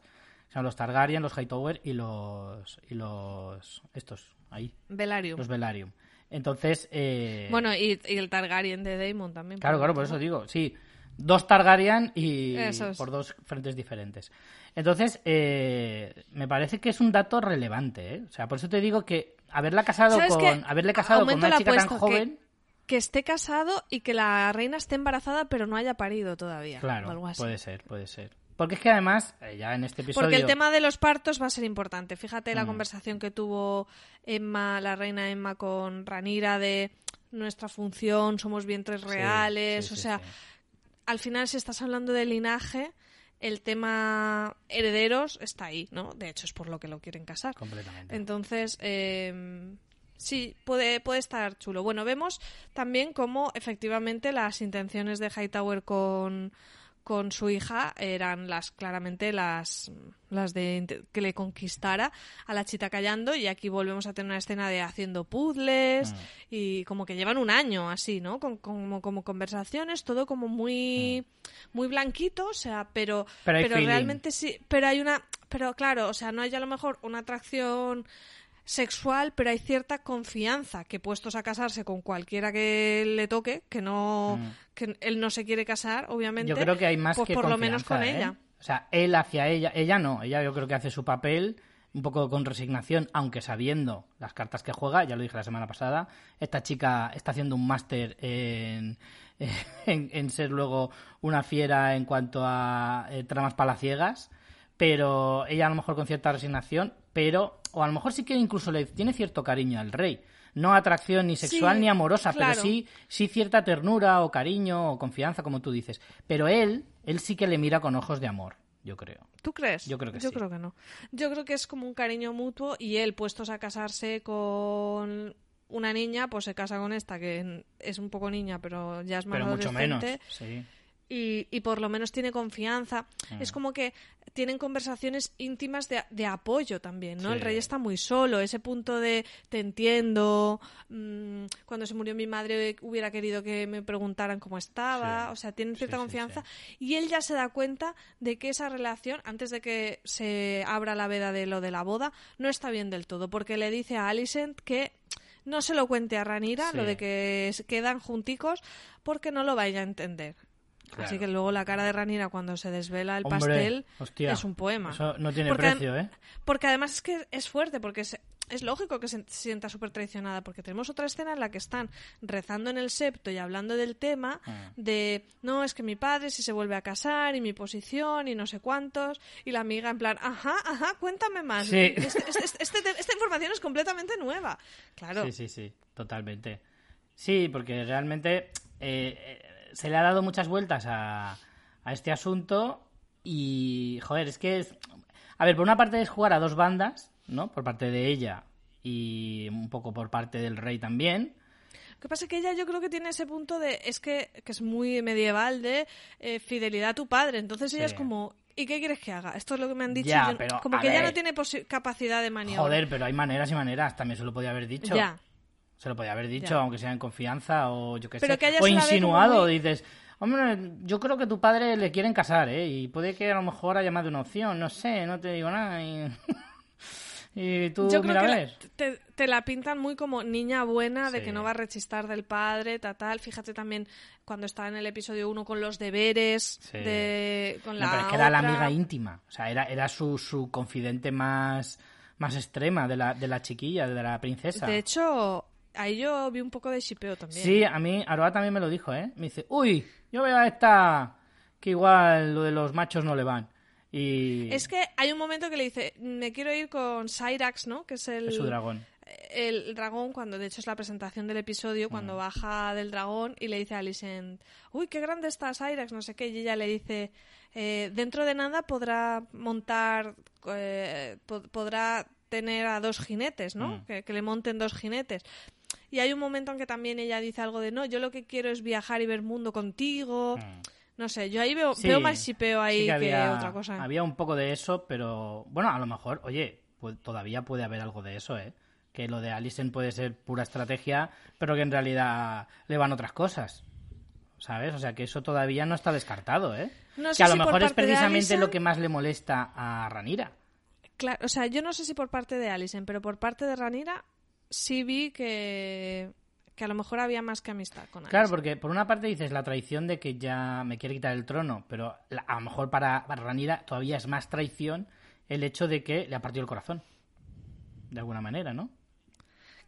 Son los Targaryen, los Hightower y los... Y los... Estos, ahí. Velaryon. Los Velaryon. Entonces... eh, Bueno, y, y el Targaryen de Daemon también. Claro, claro, por eso digo, sí. Dos Targaryen y es. por dos frentes diferentes. Entonces, eh, me parece que es un dato relevante, ¿eh? O sea, por eso te digo que haberla casado ¿Sabes con, haberle casado con una chica tan que- joven, Que esté casado y que la reina esté embarazada pero no haya parido todavía. o claro, algo así. puede ser, puede ser. Porque es que además, eh, ya en este episodio... Porque el tema de los partos va a ser importante. Fíjate la Mm. conversación que tuvo Emma, la reina Emma, con Ranira de nuestra función, somos vientres reales. sí, o sea, sí. Al final, si estás hablando de linaje, el tema herederos está ahí, ¿no? De hecho, es por lo que lo quieren casar. Completamente. Entonces, eh, sí, puede, puede estar chulo. Bueno, vemos también cómo efectivamente las intenciones de Hightower con, con su hija eran las claramente las, las de que le conquistara a la chita callando y aquí volvemos a tener una escena de haciendo puzzles Mm. y como que llevan un año así, ¿no? Con, como, como conversaciones, todo como muy muy blanquito, o sea, pero. Pero feeling. realmente sí, pero hay una pero claro, o sea, no hay a lo mejor una atracción sexual, pero hay cierta confianza que puestos a casarse con cualquiera que le toque, que no Mm. que él no se quiere casar, obviamente. Yo creo que hay más pues que por lo menos con confianza, ¿eh? ella. O sea, él hacia ella, ella no, ella yo creo que hace su papel un poco con resignación, aunque sabiendo las cartas que juega, ya lo dije la semana pasada, esta chica está haciendo un máster en, en, en ser luego una fiera en cuanto a eh, tramas palaciegas, pero ella a lo mejor con cierta resignación, pero, o a lo mejor sí que incluso le tiene cierto cariño al rey. No atracción ni sexual Sí, ni amorosa, claro. pero sí sí cierta ternura o cariño o confianza, como tú dices. Pero él, él sí que le mira con ojos de amor. yo creo. ¿Tú crees? Yo creo que Yo sí. creo que no. Yo creo que es como un cariño mutuo y él, puestos a casarse con una niña, pues se casa con esta, que es un poco niña, pero ya es más Pero mucho menos. Sí. Y, y por lo menos tiene confianza. Mm. Es como que tienen conversaciones íntimas de, de apoyo también, ¿no? Sí. El rey está muy solo, ese punto de te entiendo, mm, cuando se murió mi madre hubiera querido que me preguntaran cómo estaba, Sí. o sea, tienen cierta Sí, confianza y él ya se da cuenta de que esa relación, antes de que se abra la veda de lo de la boda, no está bien del todo, porque le dice a Alicent que no se lo cuente a Ranira, lo de que se quedan junticos, porque no lo vaya a entender. Claro. Así que luego la cara de Ranira cuando se desvela el Hombre, pastel hostia, es un poema. Eso no tiene Porque- precio, ¿eh? Porque además es que es fuerte, porque es, es lógico que se sienta súper traicionada, porque tenemos otra escena en la que están rezando en el septo y hablando del tema Ah. de, no, es que mi padre si se vuelve a casar y mi posición y no sé cuántos, y la amiga en plan, ajá, ajá, cuéntame más. Sí. Este- este- este- esta información es completamente nueva. Claro. Sí, sí, sí, totalmente. Sí, porque realmente eh, eh, se le ha dado muchas vueltas a, a este asunto y, joder, es que es... A ver, por una parte es jugar a dos bandas, ¿no? Por parte de ella y un poco por parte del rey también. Lo que pasa es que ella yo creo que tiene ese punto de, es que, que es muy medieval de eh, fidelidad a tu padre. Entonces ella es como, ¿y qué quieres que haga? Esto es lo que me han dicho. Ya, yo- pero, como que ella ver. no tiene capacidad de maniobra. Joder, pero hay maneras y maneras, también se lo podía haber dicho. Ya. Se lo podía haber dicho, Ya. aunque sea en confianza o yo qué sé. que o insinuado, muy- dices, hombre, yo creo que tu padre le quieren casar, ¿eh? Y puede que a lo mejor haya más de una opción, no sé, no te digo nada. Y, y tú, Yo creo mira, que a la- te, te la pintan muy como niña buena, de que no va a rechistar del padre, tal, tal. Fíjate también cuando está en el episodio 1 con los deberes, Sí. de, con No, la pero es que era la amiga íntima, o sea, era, era su, su confidente más, más extrema de la, de la chiquilla, de la princesa. De hecho, ahí yo vi un poco de shipeo también. Sí, a mí Aroa también me lo dijo, ¿eh? Me dice, uy, yo veo a esta que igual lo de los machos no le van. Y Es que hay un momento que le dice, me quiero ir con Cyrax, ¿no? Que es el... es su dragón. el dragón, cuando de hecho es la presentación del episodio, cuando Mm. baja del dragón y le dice a Alicent, uy, qué grande estás, Cyrax, no sé qué, y ella le dice, eh, dentro de nada podrá montar, eh, po- podrá tener a dos jinetes, ¿no? Mm. Que, que le monten dos jinetes. Y hay un momento en que también ella dice algo de, no, yo lo que quiero es viajar y ver mundo contigo. Mm. No sé, yo ahí veo, Sí, veo más shipeo ahí sí que, había, otra cosa. Había un poco de eso, pero bueno, a lo mejor, oye, pu- todavía puede haber algo de eso, ¿eh? Que lo de Alison puede ser pura estrategia, pero que en realidad le van otras cosas. ¿Sabes? O sea, que eso todavía no está descartado, ¿eh? No que a lo si mejor es precisamente lo que más le molesta a Ranira. Claro, o sea, yo no sé si por parte de Alison, pero por parte de Ranira sí vi que, que a lo mejor había más que amistad con Alicent. Claro, porque por una parte dices la traición de que ya me quiere quitar el trono, pero a lo mejor para, para Ranira todavía es más traición el hecho de que le ha partido el corazón. De alguna manera, ¿no?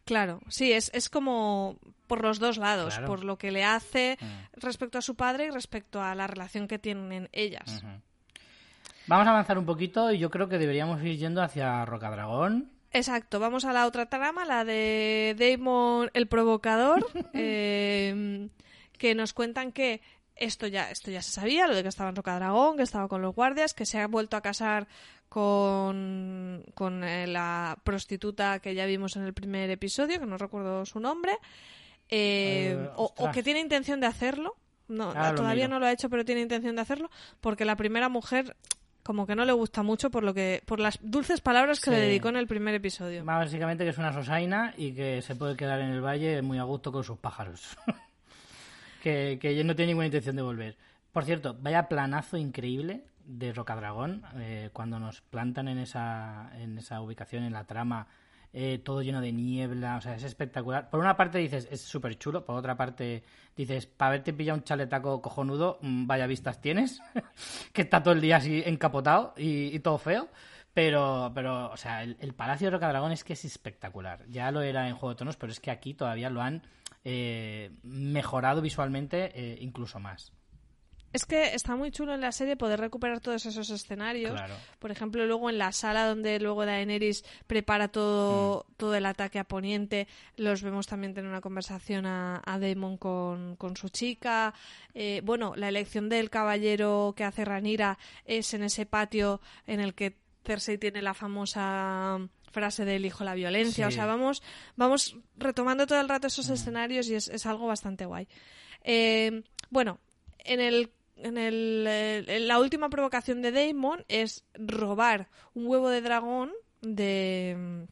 Claro, sí, es, es como por los dos lados, Claro. por lo que le hace Mm. respecto a su padre y respecto a la relación que tienen ellas. Vamos a avanzar un poquito y yo creo que deberíamos ir yendo hacia Rocadragón. Exacto, vamos a la otra trama, la de Damon el provocador, eh, que nos cuentan que esto ya, esto ya se sabía, lo de que estaba en Rocadragón, que estaba con los guardias, que se ha vuelto a casar con, con eh, la prostituta que ya vimos en el primer episodio, que no recuerdo su nombre, eh, Eh, o, que tiene intención de hacerlo. No, lo todavía no lo ha hecho, pero tiene intención de hacerlo, porque la primera mujer como que no le gusta mucho por lo que por las dulces palabras que Sí. le dedicó en el primer episodio. Básicamente que es una sosaina y que se puede quedar en el valle muy a gusto con sus pájaros. que, que ella no tiene ninguna intención de volver. Por cierto, vaya planazo increíble de Rocadragón eh, cuando nos plantan en esa, en esa ubicación, en la trama, eh, todo lleno de niebla, o sea, es espectacular. Por una parte dices, es súper chulo, por otra parte dices, para haberte pillado un chaletaco cojonudo, mm, vaya vistas tienes, que está todo el día así encapotado y, todo feo. Pero, pero, o sea, el, Palacio de Rocadragón es que es espectacular. Ya lo era en Juego de Tronos, pero es que aquí todavía lo han eh, mejorado visualmente eh, incluso más. Es que está muy chulo en la serie poder recuperar todos esos escenarios. Claro. Por ejemplo, luego en la sala donde luego Daenerys prepara todo, Mm. todo el ataque a Poniente, los vemos también tener una conversación a, a Daemon con, con su chica. Eh, bueno, la elección del caballero que hace Ranira es en ese patio en el que Cersei tiene la famosa frase del hijo la violencia. O sea, vamos, vamos retomando todo el rato esos escenarios y es, es algo bastante guay. Eh, bueno, en el en, el, eh, en la última provocación de Daemon es robar un huevo de dragón de,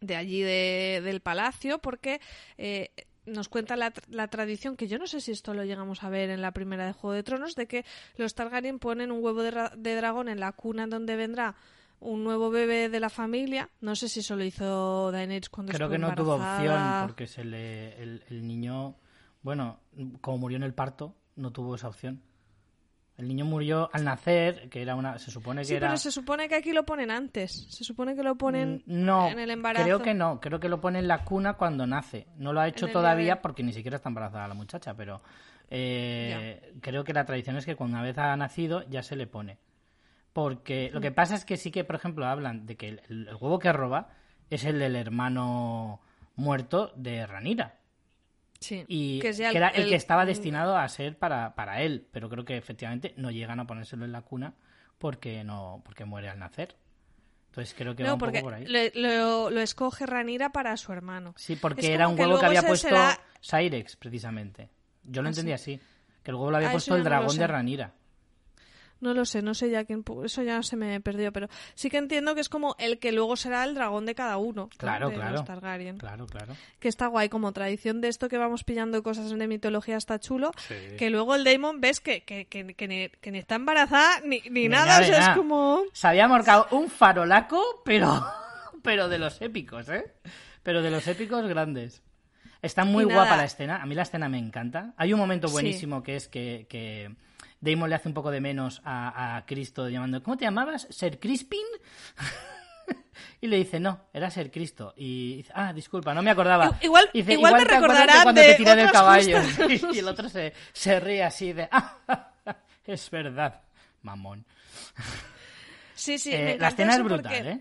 de allí de- del palacio porque eh, nos cuenta la, la tradición, que yo no sé si esto lo llegamos a ver en la primera de Juego de Tronos, de que los Targaryen ponen un huevo de, de dragón en la cuna donde vendrá un nuevo bebé de la familia. No sé si eso lo hizo Daenerys cuando Creo que no tuvo opción porque se le, el, el niño, bueno, como murió en el parto, no tuvo esa opción. El niño murió al nacer, que era una, se supone que Sí, era... pero se supone que aquí lo ponen antes. Se supone que lo ponen Mm, no, en el embarazo. creo que no, creo que lo pone en la cuna cuando nace. No lo ha hecho todavía bebé. porque ni siquiera está embarazada la muchacha, pero eh, creo que la tradición es que cuando una vez ha nacido ya se le pone. Porque Mm. lo que pasa es que sí que, por ejemplo, hablan de que el, el huevo que roba es el del hermano muerto de Ranira. Sí, Y que, era el, el- que estaba mm, destinado a ser para, para él. Pero creo que efectivamente no llegan a ponérselo en la cuna porque no porque muere al nacer. Entonces creo que va No, un porque poco por ahí. le- lo, lo escoge Ranira para su hermano. Sí, porque era un huevo que había puesto será- Cyrex, precisamente. Yo lo ¿Ah, entendí sí? así. Que el huevo lo había Ah, puesto el no dragón de Ranira. No lo sé, no sé ya quién. Eso ya se me perdió, pero sí que entiendo que es como el que luego será el dragón de cada uno. ¿no? Claro, de claro. los Targaryen. Claro, claro. Que está guay, como tradición de esto que vamos pillando cosas de mitología está chulo. Que luego el Daemon ves que, que, que, que ni, que ni está embarazada ni, ni, Ni nada. nada O sea, es como. Se había marcado un farolaco, pero, pero de los épicos, ¿eh? Pero de los épicos grandes. Está muy guapa la escena. A mí la escena me encanta. Hay un momento Sí. buenísimo que es que, que Damon le hace un poco de menos a, a Cristo llamando, ¿cómo te llamabas? ¿Ser Crispin? y le dice, no, era Ser Cristo. Y dice, ah, disculpa, no me acordaba. Igual- Dice, igual me te acuerdas recordará cuando de te tiré del caballo. y el otro se, se ríe así de, ah, es verdad, mamón. Sí, sí, Eh, me la escena es brutal, porque ¿eh?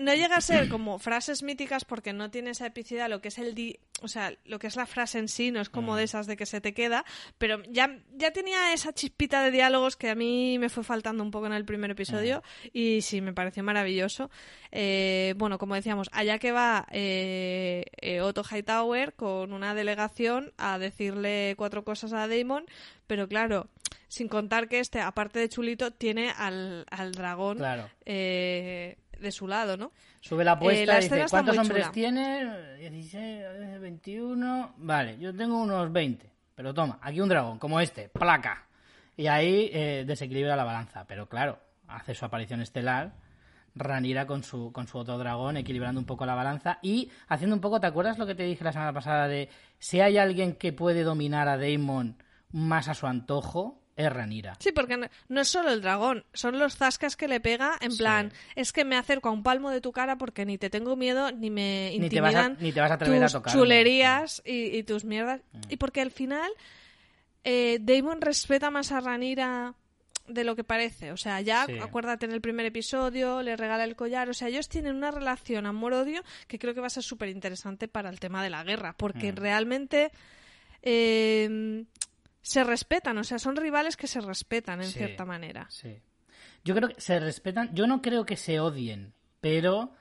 No llega a ser como frases míticas porque no tiene esa epicidad, lo que es el di- o sea, lo que es la frase en sí no es como Mm. de esas de que se te queda, pero ya, ya tenía esa chispita de diálogos que a mí me fue faltando un poco en el primer episodio y sí, me pareció maravilloso. Eh, bueno, como decíamos, allá que va eh, eh, Otto Hightower con una delegación a decirle cuatro cosas a Damon, pero claro, sin contar que este, aparte de chulito, tiene al, al dragón Claro. eh, de su lado, ¿no? Sube la apuesta Eh, la y dice, ¿cuántos hombres chula. tienes? 16, 21... Vale, yo tengo unos 20. Pero toma, aquí un dragón, como este, placa. Y ahí eh, desequilibra la balanza. Pero claro, hace su aparición estelar Ranira con su, con su otro dragón, equilibrando un poco la balanza y haciendo un poco, ¿te acuerdas lo que te dije la semana pasada de si hay alguien que puede dominar a Daemon más a su antojo, es Ranira? Sí, porque no, no es solo el dragón, son los zascas que le pega, en Sí. plan, es que me acerco a un palmo de tu cara porque ni te tengo miedo, ni me Ni te vas a- intimidan ni te vas a atrever a tus tocarme. chulerías y, y tus mierdas. Mm. Y porque al final eh, Damon respeta más a Ranira de lo que parece. O sea, ya Sí. acuérdate en el primer episodio, le regala el collar. O sea, ellos tienen una relación amor-odio que creo que va a ser súper interesante para el tema de la guerra. Porque Mm. realmente eh, se respetan. O sea, son rivales que se respetan en Sí. cierta manera. Sí. Yo creo que se respetan. Yo no creo que se odien, pero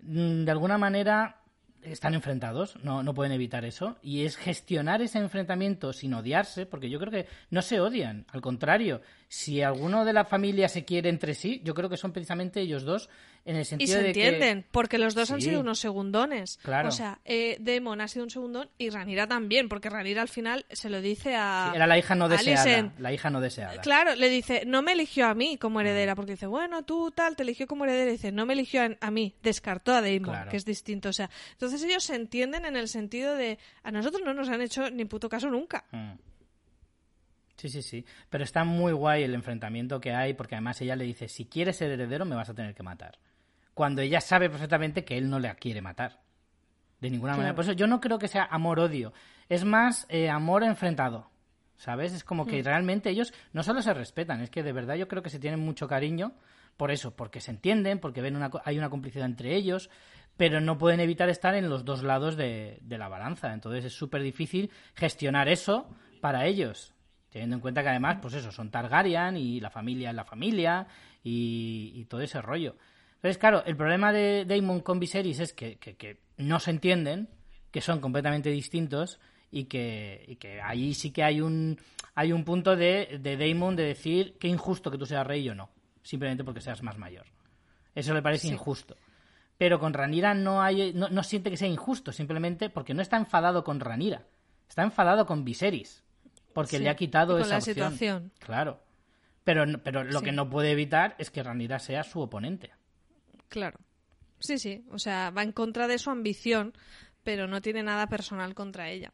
mm, de alguna manera están enfrentados, no, no pueden evitar eso. Y es gestionar ese enfrentamiento sin odiarse, porque yo creo que no se odian. Al contrario, si alguno de la familia se quiere entre sí, yo creo que son precisamente ellos dos, en el Y sentido se de entienden, que. porque los dos han sido unos segundones. Claro. O sea, eh, Demon ha sido un segundón y Ranira también, porque Ranira al final se lo dice a. Era la hija no deseada. Alicent. La hija no deseada. Claro, le dice, no me eligió a mí como heredera, porque dice, bueno, tú tal, te eligió como heredera, y dice, no me eligió a, a mí, descartó a Claro. que es distinto. O sea, entonces ellos se entienden en el sentido de, a nosotros no nos han hecho ni puto caso nunca. Mm. Sí, sí, sí. Pero está muy guay el enfrentamiento que hay, porque además ella le dice, si quieres ser heredero me vas a tener que matar. Cuando ella sabe perfectamente que él no la quiere matar. De ninguna Claro. manera. Por eso yo no creo que sea amor-odio. Es más eh, amor enfrentado. ¿Sabes? Es como que realmente ellos no solo se respetan, es que de verdad yo creo que se tienen mucho cariño por eso, porque se entienden, porque ven una, hay una complicidad entre ellos, pero no pueden evitar estar en los dos lados de, de la balanza. Entonces es súper difícil gestionar eso para ellos. Teniendo en cuenta que además, pues eso, son Targaryen y la familia es la familia y, y todo ese rollo. Entonces, claro, el problema de Daemon con Viserys es que, que, que no se entienden, que son completamente distintos y que, y que ahí sí que hay un, hay un punto de, de Daemon de decir que injusto que tú seas rey o no, simplemente porque seas más mayor. Eso le parece Sí. injusto. Pero con Ranira no, hay, no, no siente que sea injusto, simplemente porque no está enfadado con Ranira. Está enfadado con Viserys. Porque Sí, le ha quitado con esa la opción. situación. Claro. Pero, pero lo Sí. que no puede evitar es que Ranira sea su oponente. Claro. Sí, sí. O sea, va en contra de su ambición, pero no tiene nada personal contra ella.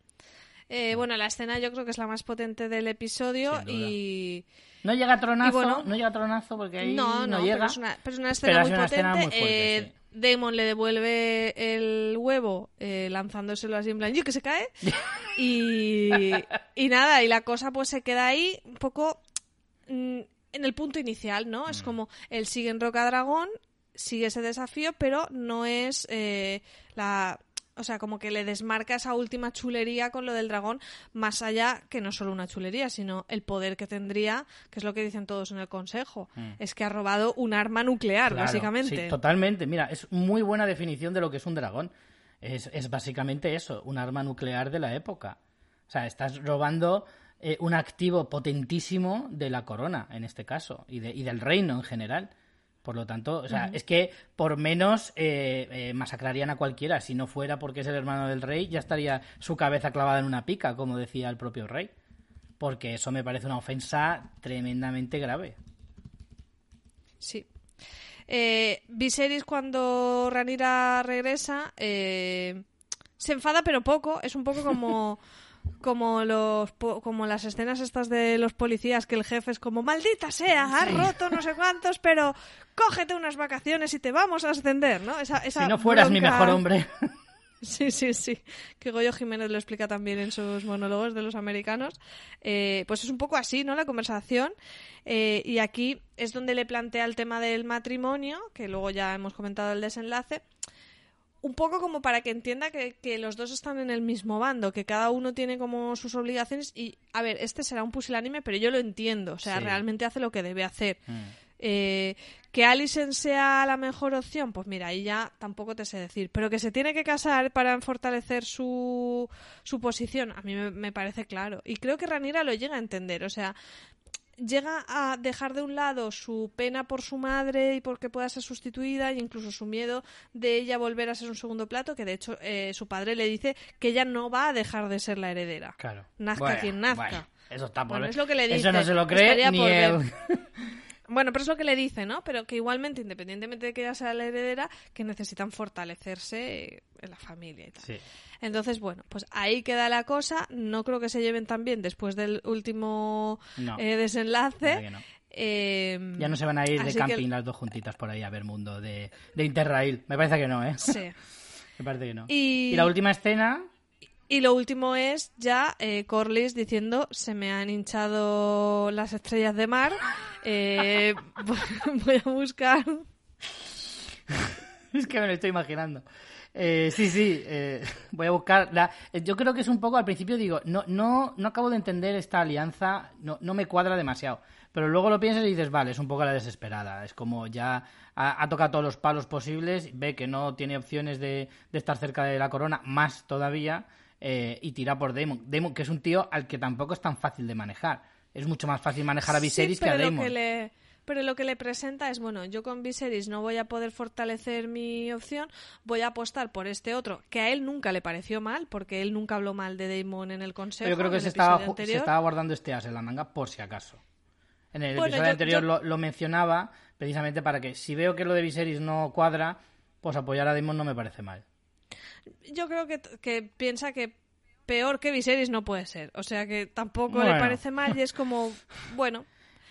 Eh, bueno, la escena yo creo que es la más potente del episodio y... No llega a tronazo, bueno- no llega a tronazo porque ahí no, no, no, llega. Pero, es una, pero es una escena pero muy potente. escena muy fuerte, eh, Damon le devuelve el huevo eh, lanzándoselo así en plan, ¡yo que se cae! y, y nada, y la cosa pues se queda ahí un poco mm, en el punto inicial, ¿no? Mm. Es como él sigue en Roca Dragón, sigue ese desafío, pero no es eh, la... O sea, como que le desmarca esa última chulería con lo del dragón, más allá que no solo una chulería, sino el poder que tendría, que es lo que dicen todos en el consejo. Mm. Es que ha robado un arma nuclear, Claro, básicamente. Sí, totalmente. Mira, es muy buena definición de lo que es un dragón. Es, es básicamente eso, un arma nuclear de la época. O sea, estás robando eh, un activo potentísimo de la corona, en este caso, y, de- y del reino en general. Por lo tanto, o sea, es que por menos eh, eh, masacrarían a cualquiera. Si no fuera porque es el hermano del rey, ya estaría su cabeza clavada en una pica, como decía el propio rey. Porque eso me parece una ofensa tremendamente grave. Sí. Eh, Viserys cuando Ranira regresa eh, se enfada pero poco, es un poco como como los como las escenas estas de los policías que el jefe es como maldita sea, has roto no sé cuántos, pero cógete unas vacaciones y te vamos a ascender, ¿no? Esa, esa Si no fueras mi mejor hombre. Sí, sí, sí. Que Goyo Jiménez lo explica también en sus monólogos de los americanos. Eh, pues es un poco así, ¿no? La conversación. Eh, y aquí es donde le plantea el tema del matrimonio, que luego ya hemos comentado el desenlace. Un poco como para que entienda que, que los dos están en el mismo bando, que cada uno tiene como sus obligaciones. Y, a ver, este será un pusilánime, pero yo lo entiendo. O sea, Sí. realmente hace lo que debe hacer. Mm. Eh, que Alison sea la mejor opción, pues mira, ahí ya tampoco te sé decir. Pero que se tiene que casar para fortalecer su, su posición, a mí me, me parece claro. Y creo que Ranira lo llega a entender. O sea, llega a dejar de un lado su pena por su madre y porque pueda ser sustituida, e incluso su miedo de ella volver a ser un segundo plato, que de hecho eh, su padre le dice que ella no va a dejar de ser la heredera. Claro. Nazca Bueno, quien nazca. bueno, eso está por Bueno, es lo que le Eso dice. no se lo cree Estaría ni él. Bueno, pero es lo que le dice, ¿no? Pero que igualmente, independientemente de que ella sea la heredera, que necesitan fortalecerse eh, en la familia y tal. Sí. Entonces, bueno, pues ahí queda la cosa. No creo que se lleven tan bien después del último No. eh, desenlace. No. Eh, Ya no se van a ir de que- camping las dos juntitas por ahí a ver mundo de, de Interrail. Me parece que no, ¿eh? Sí. Me parece que no. Y- la última escena, Y lo último es ya eh, Corlys diciendo se me han hinchado las estrellas de mar. eh, voy a buscar. es que me lo estoy imaginando. Eh, sí, sí, eh, voy a buscar. La... eh, Yo creo que es un poco, al principio digo, no, no, no acabo de entender esta alianza, no, no me cuadra demasiado. Pero luego lo piensas y dices, vale, es un poco la desesperada. Es como ya ha, ha tocado todos los palos posibles, ve que no tiene opciones de, de estar cerca de la corona, más todavía, eh, y tira por Daemon. Daemon, que es un tío al que tampoco es tan fácil de manejar. Es mucho más fácil manejar a Viserys Sí, que a Daemon. que le- pero lo que le presenta es, bueno, yo con Viserys no voy a poder fortalecer mi opción, voy a apostar por este otro, que a él nunca le pareció mal, porque él nunca habló mal de Daemon en el consejo. Yo creo que se estaba, se guardando este as en la manga por si acaso. En el Bueno, episodio yo- anterior yo- Lo, lo mencionaba precisamente para que si veo que lo de Viserys no cuadra, pues apoyar a Daemon no me parece mal. Yo creo que, que piensa que peor que Viserys no puede ser. O sea que tampoco Bueno. le parece mal y es como, bueno,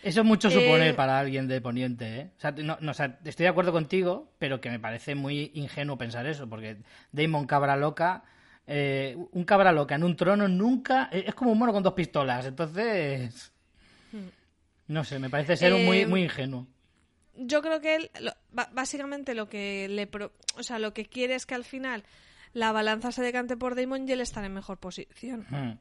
Eso es mucho Eh, suponer para alguien de Poniente, ¿eh? O sea, no, no, o sea, estoy de acuerdo contigo, pero que me parece muy ingenuo pensar eso, porque Daemon cabra loca eh, un cabra loca en un trono nunca... Es como un mono con dos pistolas, entonces... Hmm. No sé, me parece ser muy, eh, muy ingenuo. Yo creo que él, básicamente lo que le... o sea, lo que quiere es que al final la balanza se decante por Damon y él está en mejor posición. Hmm.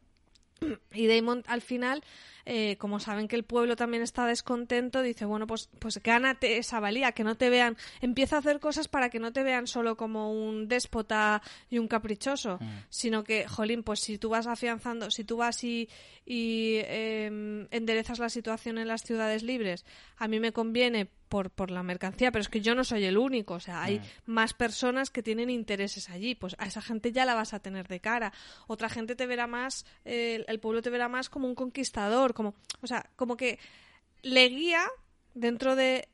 Y Damon al final, eh, como saben que el pueblo también está descontento, dice, bueno, pues, pues gánate esa valía, que no te vean, empieza a hacer cosas para que no te vean solo como un déspota y un caprichoso, mm. sino que, jolín, pues si tú vas afianzando, si tú vas y, y em, enderezas la situación en las ciudades libres, a mí me conviene por, por la mercancía, pero es que yo no soy el único, o sea, hay mm. más personas que tienen intereses allí, pues a esa gente ya la vas a tener de cara, otra gente te verá más, el pueblo te verá más como un conquistador, como, o sea, como que le guía dentro de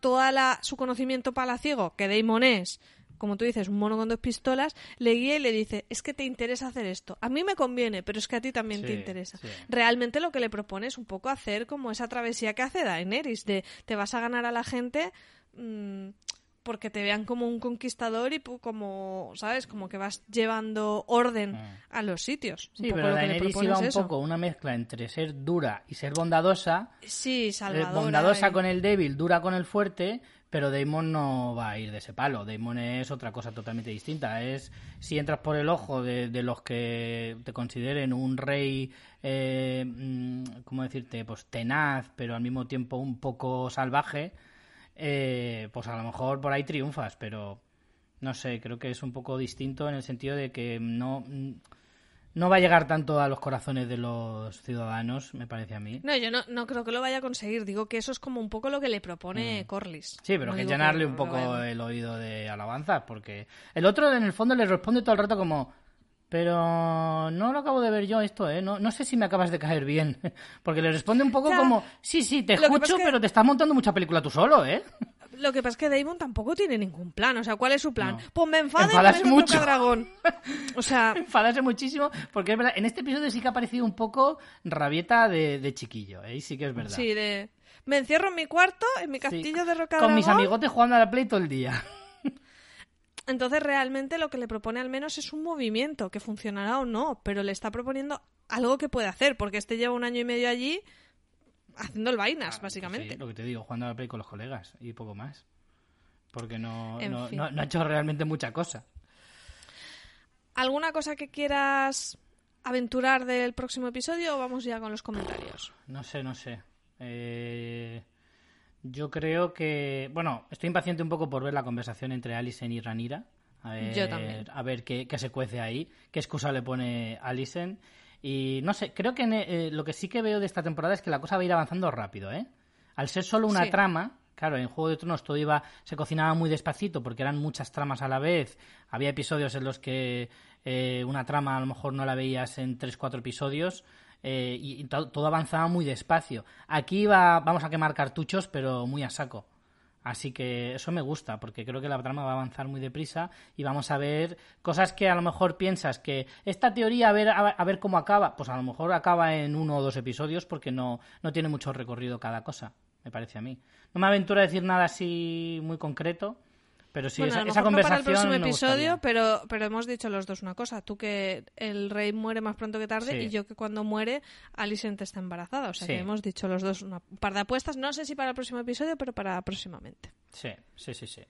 toda la, su conocimiento palaciego, que Damon es, como tú dices, un mono con dos pistolas, le guía y le dice, es que te interesa hacer esto. A mí me conviene, pero es que a ti también te interesa. Realmente lo que le propone es un poco hacer como esa travesía que hace Daenerys, de te vas a ganar a la gente... Mm, porque te vean como un conquistador y como, ¿sabes? Como que vas llevando orden ah. a los sitios. Sí, pero Daenerys iba un poco una mezcla entre ser dura y ser bondadosa. Sí, eh, salvadora. bondadosa con el débil, dura con el fuerte, pero Daemon no va a ir de ese palo. Daemon es otra cosa totalmente distinta. Es si entras por el ojo de, los que te consideren un rey, eh, mm, ¿cómo decirte? Pues tenaz, pero al mismo tiempo un poco salvaje eh, pues a lo mejor por ahí triunfas, pero no sé, creo que es un poco distinto en el sentido de que no, no va a llegar tanto a los corazones de los ciudadanos, me parece a mí. No, yo no, creo que lo vaya a conseguir. Digo que eso es como un poco lo que le propone mm. Corlys. Sí, pero que llenarle un poco el oído de alabanzas, porque el otro en el fondo le responde todo el rato como pero no lo acabo de ver yo esto, ¿eh? No, no sé si me acabas de caer bien. Porque le responde un poco como, sí, sí, te escucho, pero te estás montando mucha película tú solo, ¿eh? Lo que pasa es que Damon tampoco tiene ningún plan. O sea, ¿cuál es su plan? Pues me enfada y mucho. dragón. O sea... Enfadarse muchísimo, porque es verdad, en este episodio sí que ha parecido un poco rabieta de, chiquillo, ¿eh? Sí que es verdad. Sí, de... Me encierro en mi cuarto, en mi castillo de roca Con mis amigotes jugando a la Play todo el día. Entonces realmente lo que le propone al menos es un movimiento, que funcionará o no, pero le está proponiendo algo que puede hacer, porque este lleva un año y medio allí haciendo el vainas, pues básicamente. lo que te digo, jugando a la play con los colegas y poco más. Porque no, no, ha hecho realmente mucha cosa. ¿Alguna cosa que quieras aventurar del próximo episodio o vamos ya con los comentarios? No sé, no sé. Eh... Yo creo que, bueno, estoy impaciente un poco por ver la conversación entre Alison y Ranira. A ver, Yo también. A ver qué, se cuece ahí, qué excusa le pone Alison. Y no sé, creo que eh, lo que sí que veo de esta temporada es que la cosa va a ir avanzando rápido, ¿eh? Al ser solo una trama, claro, en Juego de Tronos todo iba, se cocinaba muy despacito porque eran muchas tramas a la vez. Había episodios en los que eh, una trama a lo mejor no la veías en tres, cuatro episodios. Eh, y, todo avanzaba muy despacio. Aquí va, vamos a quemar cartuchos, pero muy a saco. Así que eso me gusta, porque creo que la trama va a avanzar muy deprisa y vamos a ver cosas que a lo mejor piensas que esta teoría a ver, a ver cómo acaba, pues a lo mejor acaba en uno o dos episodios porque no, no tiene mucho recorrido cada cosa, me parece a mí. No me aventuro a decir nada así muy concreto, pero sí, esa, conversación. No para el próximo episodio, pero, pero hemos dicho los dos una cosa. Tú que el rey muere más pronto que tarde y yo que cuando muere Alicent está embarazada. O sea que hemos dicho los dos un par de apuestas. No sé si para el próximo episodio, pero para próximamente. Sí, sí, sí, sí.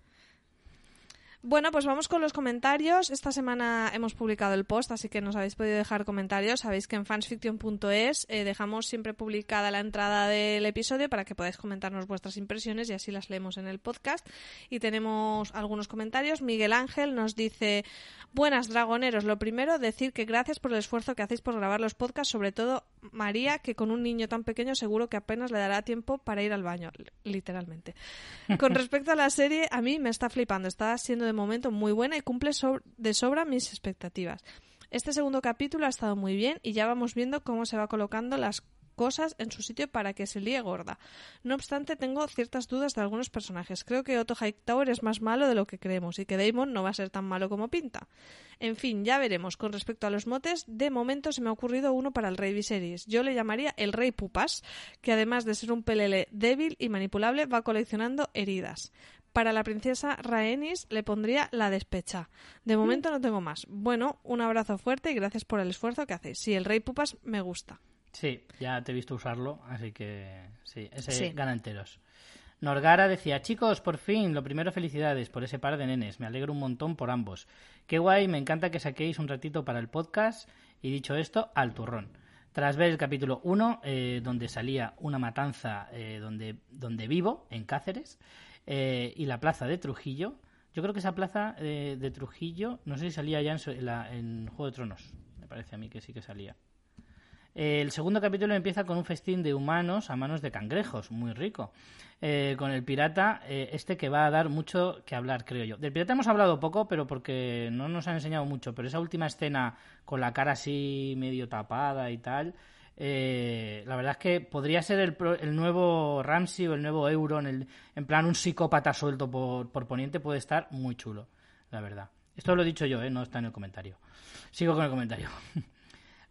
Bueno, pues vamos con los comentarios. Esta semana hemos publicado el post, así que nos habéis podido dejar comentarios. Sabéis que en fansfiction.es eh, dejamos siempre publicada la entrada del episodio para que podáis comentarnos vuestras impresiones y así las leemos en el podcast. Y tenemos algunos comentarios. Miguel Ángel nos dice: Buenas dragoneros. Lo primero, decir que gracias por el esfuerzo que hacéis por grabar los podcasts, sobre todo María, que con un niño tan pequeño seguro que apenas le dará tiempo para ir al baño, literalmente. Con respecto a la serie, a mí me está flipando. Está siendo de momento muy buena y cumple de sobra mis expectativas. Este segundo capítulo ha estado muy bien y ya vamos viendo cómo se va colocando las cosas en su sitio para que se líe gorda. No obstante, tengo ciertas dudas de algunos personajes. Creo que Otto Hightower es más malo de lo que creemos y que Damon no va a ser tan malo como pinta. En fin, ya veremos. Con respecto a los motes, de momento se me ha ocurrido uno para el Rey Viserys. Yo le llamaría el Rey Pupas, que además de ser un pelele débil y manipulable, va coleccionando heridas. Para la princesa Rhaenys le pondría la despecha. De momento no tengo más. Bueno, un abrazo fuerte y gracias por el esfuerzo que hacéis. Sí, el Rey Pupas me gusta. Sí, ya te he visto usarlo, así que sí, ese gana enteros. Norgara decía, chicos, por fin, lo primero felicidades por ese par de nenes, me alegro un montón por ambos. Qué guay, me encanta que saquéis un ratito para el podcast y dicho esto, al turrón. Tras ver el capítulo 1, eh, donde salía una matanza eh, donde, donde vivo, en Cáceres, eh, y la plaza de Trujillo, yo creo que esa plaza de Trujillo, no sé si salía ya en, en Juego de Tronos, me parece a mí que sí que salía. El segundo capítulo empieza con un festín de humanos a manos de cangrejos, muy rico. Eh, con el pirata, eh, este que va a dar mucho que hablar, creo yo. Del pirata hemos hablado poco, pero porque no nos han enseñado mucho. Pero esa última escena con la cara así medio tapada y tal, eh, la verdad es que podría ser el, el, nuevo Ramsey o el nuevo Euron, el, en plan un psicópata suelto por, por Poniente, puede estar muy chulo, la verdad. Esto lo he dicho yo, no está en el comentario. Sigo con el comentario.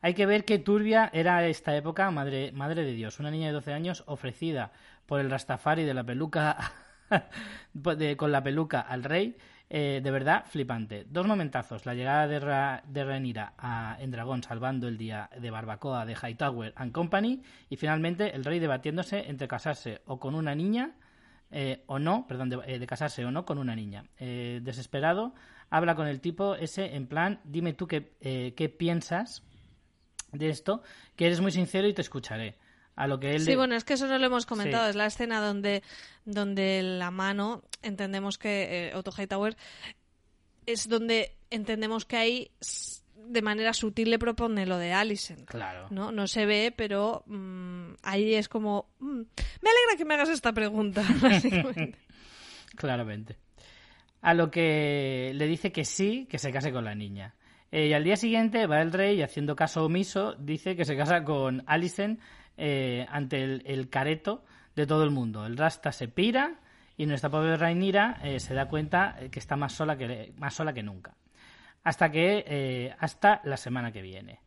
Hay que ver qué turbia era esta época, madre, madre de Dios. Una niña de 12 años ofrecida por el Rastafari de la peluca con la peluca al rey. Eh, de verdad, flipante. Dos momentazos. La llegada de, Ra, de Renira a, en Dragón salvando el día de barbacoa de Hightower and Company. Y finalmente el rey debatiéndose entre casarse o con una niña eh, o no, perdón, de, eh, casarse o no con una niña. desesperado, habla con el tipo ese en plan, dime tú qué, qué piensas de esto, que eres muy sincero y te escucharé. A lo que él sí, bueno, es que eso no lo hemos comentado. Es la escena donde, donde la mano, entendemos que eh, Otto Hightower, es donde entendemos que ahí de manera sutil le propone lo de Alison. Claro. No, no se ve, pero mm, ahí es como. Mm, me alegra que me hagas esta pregunta, Claramente. A lo que le dice que sí, que se case con la niña. Eh, y al día siguiente va el rey, haciendo caso omiso, dice que se casa con Alison eh, ante el, careto de todo el mundo. El Rasta se pira y nuestra pobre Rainira eh, se da cuenta que está más sola que, más sola que nunca. Hasta que hasta la semana que viene.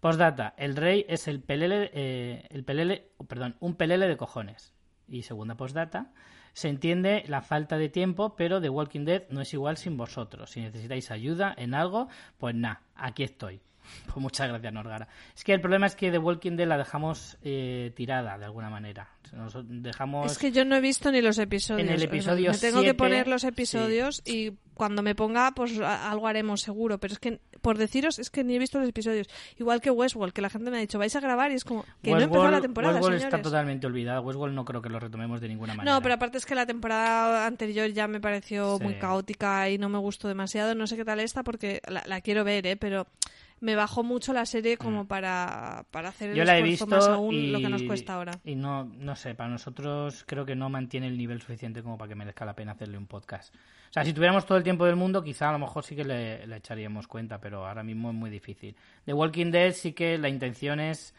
Postdata, el rey es el pelele, el pelele, perdón, un pelele de cojones. Y segunda postdata, se entiende la falta de tiempo, pero The Walking Dead no es igual sin vosotros. Si necesitáis ayuda en algo, pues nada, aquí estoy. Pues muchas gracias, Norgara. Es que el problema es que The Walking Dead la dejamos eh, tirada de alguna manera. dejamos... Es que yo no he visto ni los episodios. En el episodio Me tengo que poner los episodios y cuando me ponga, pues algo haremos seguro. Pero es que por deciros, es que ni he visto los episodios. Igual que Westworld, que la gente me ha dicho, vais a grabar y es como que no empezó la temporada. Westworld está totalmente olvidada. Westworld no creo que lo retomemos de ninguna manera. No, pero aparte es que la temporada anterior ya me pareció muy caótica y no me gustó demasiado. No sé qué tal esta porque la, quiero ver, ¿eh? Pero me bajó mucho la serie como mm. para, para hacer el Yo la he visto más aún lo que nos cuesta ahora. Y no, no sé, para nosotros creo que no mantiene el nivel suficiente como para que merezca la pena hacerle un podcast. O sea, si tuviéramos todo el tiempo del mundo, quizá a lo mejor sí que le, echaríamos cuenta, pero ahora mismo es muy difícil. The Walking Dead sí que la intención es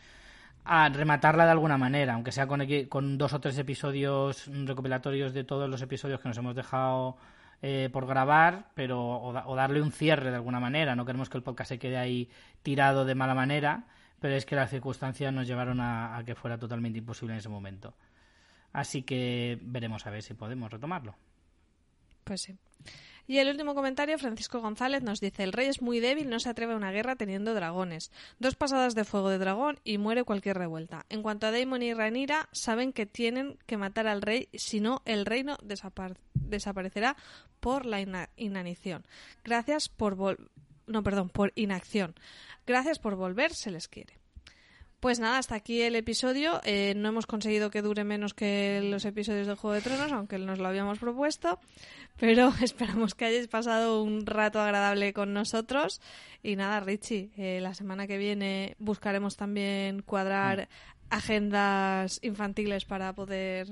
a rematarla de alguna manera, aunque sea con, dos o tres episodios recopilatorios de todos los episodios que nos hemos dejado eh, por grabar, pero o, darle un cierre de alguna manera. No queremos que el podcast se quede ahí tirado de mala manera, pero es que las circunstancias nos llevaron a que fuera totalmente imposible en ese momento. Así que veremos a ver si podemos retomarlo. Pues sí. Y el último comentario, Francisco González nos dice, el rey es muy débil, no se atreve a una guerra teniendo dragones. Dos pasadas de fuego de dragón y muere cualquier revuelta. En cuanto a Daemon y Rhaenyra, saben que tienen que matar al rey, si no, el reino desaparecerá por la inanición. Gracias por no, perdón, por inacción. Gracias por volver, se les quiere. Pues nada, hasta aquí el episodio. Eh, no hemos conseguido que dure menos que los episodios de Juego de Tronos, aunque nos lo habíamos propuesto. Pero esperamos que hayáis pasado un rato agradable con nosotros. Y nada, Richie, eh, la semana que viene buscaremos también cuadrar agendas infantiles para poder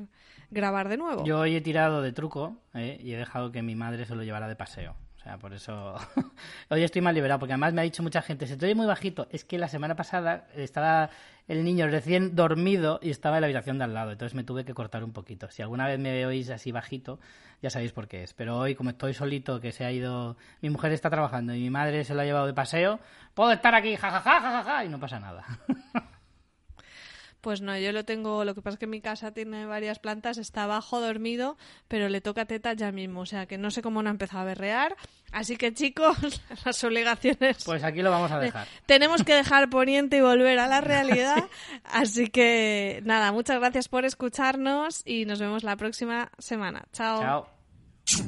grabar de nuevo. Yo hoy he tirado de truco eh, y he dejado que mi madre se lo llevara de paseo por eso hoy estoy más liberado, porque además me ha dicho mucha gente, se te oye muy bajito. Es que la semana pasada estaba el niño recién dormido y estaba en la habitación de al lado, entonces me tuve que cortar un poquito. Si alguna vez me oís así bajito, ya sabéis por qué es. Pero hoy, como estoy solito, que se ha ido, mi mujer está trabajando y mi madre se lo ha llevado de paseo, puedo estar aquí, jajaja, jajaja, y no pasa nada. Pues no, yo lo tengo, lo que pasa es que mi casa tiene varias plantas, está abajo dormido, pero le toca teta ya mismo, o sea que no sé cómo no ha empezado a berrear. Así que chicos, las obligaciones... Pues aquí lo vamos a dejar. Tenemos que dejar Poniente y volver a la realidad. Así que nada, muchas gracias por escucharnos y nos vemos la próxima semana. Chao. Chao.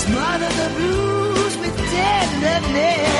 smile of the blues with tenderness.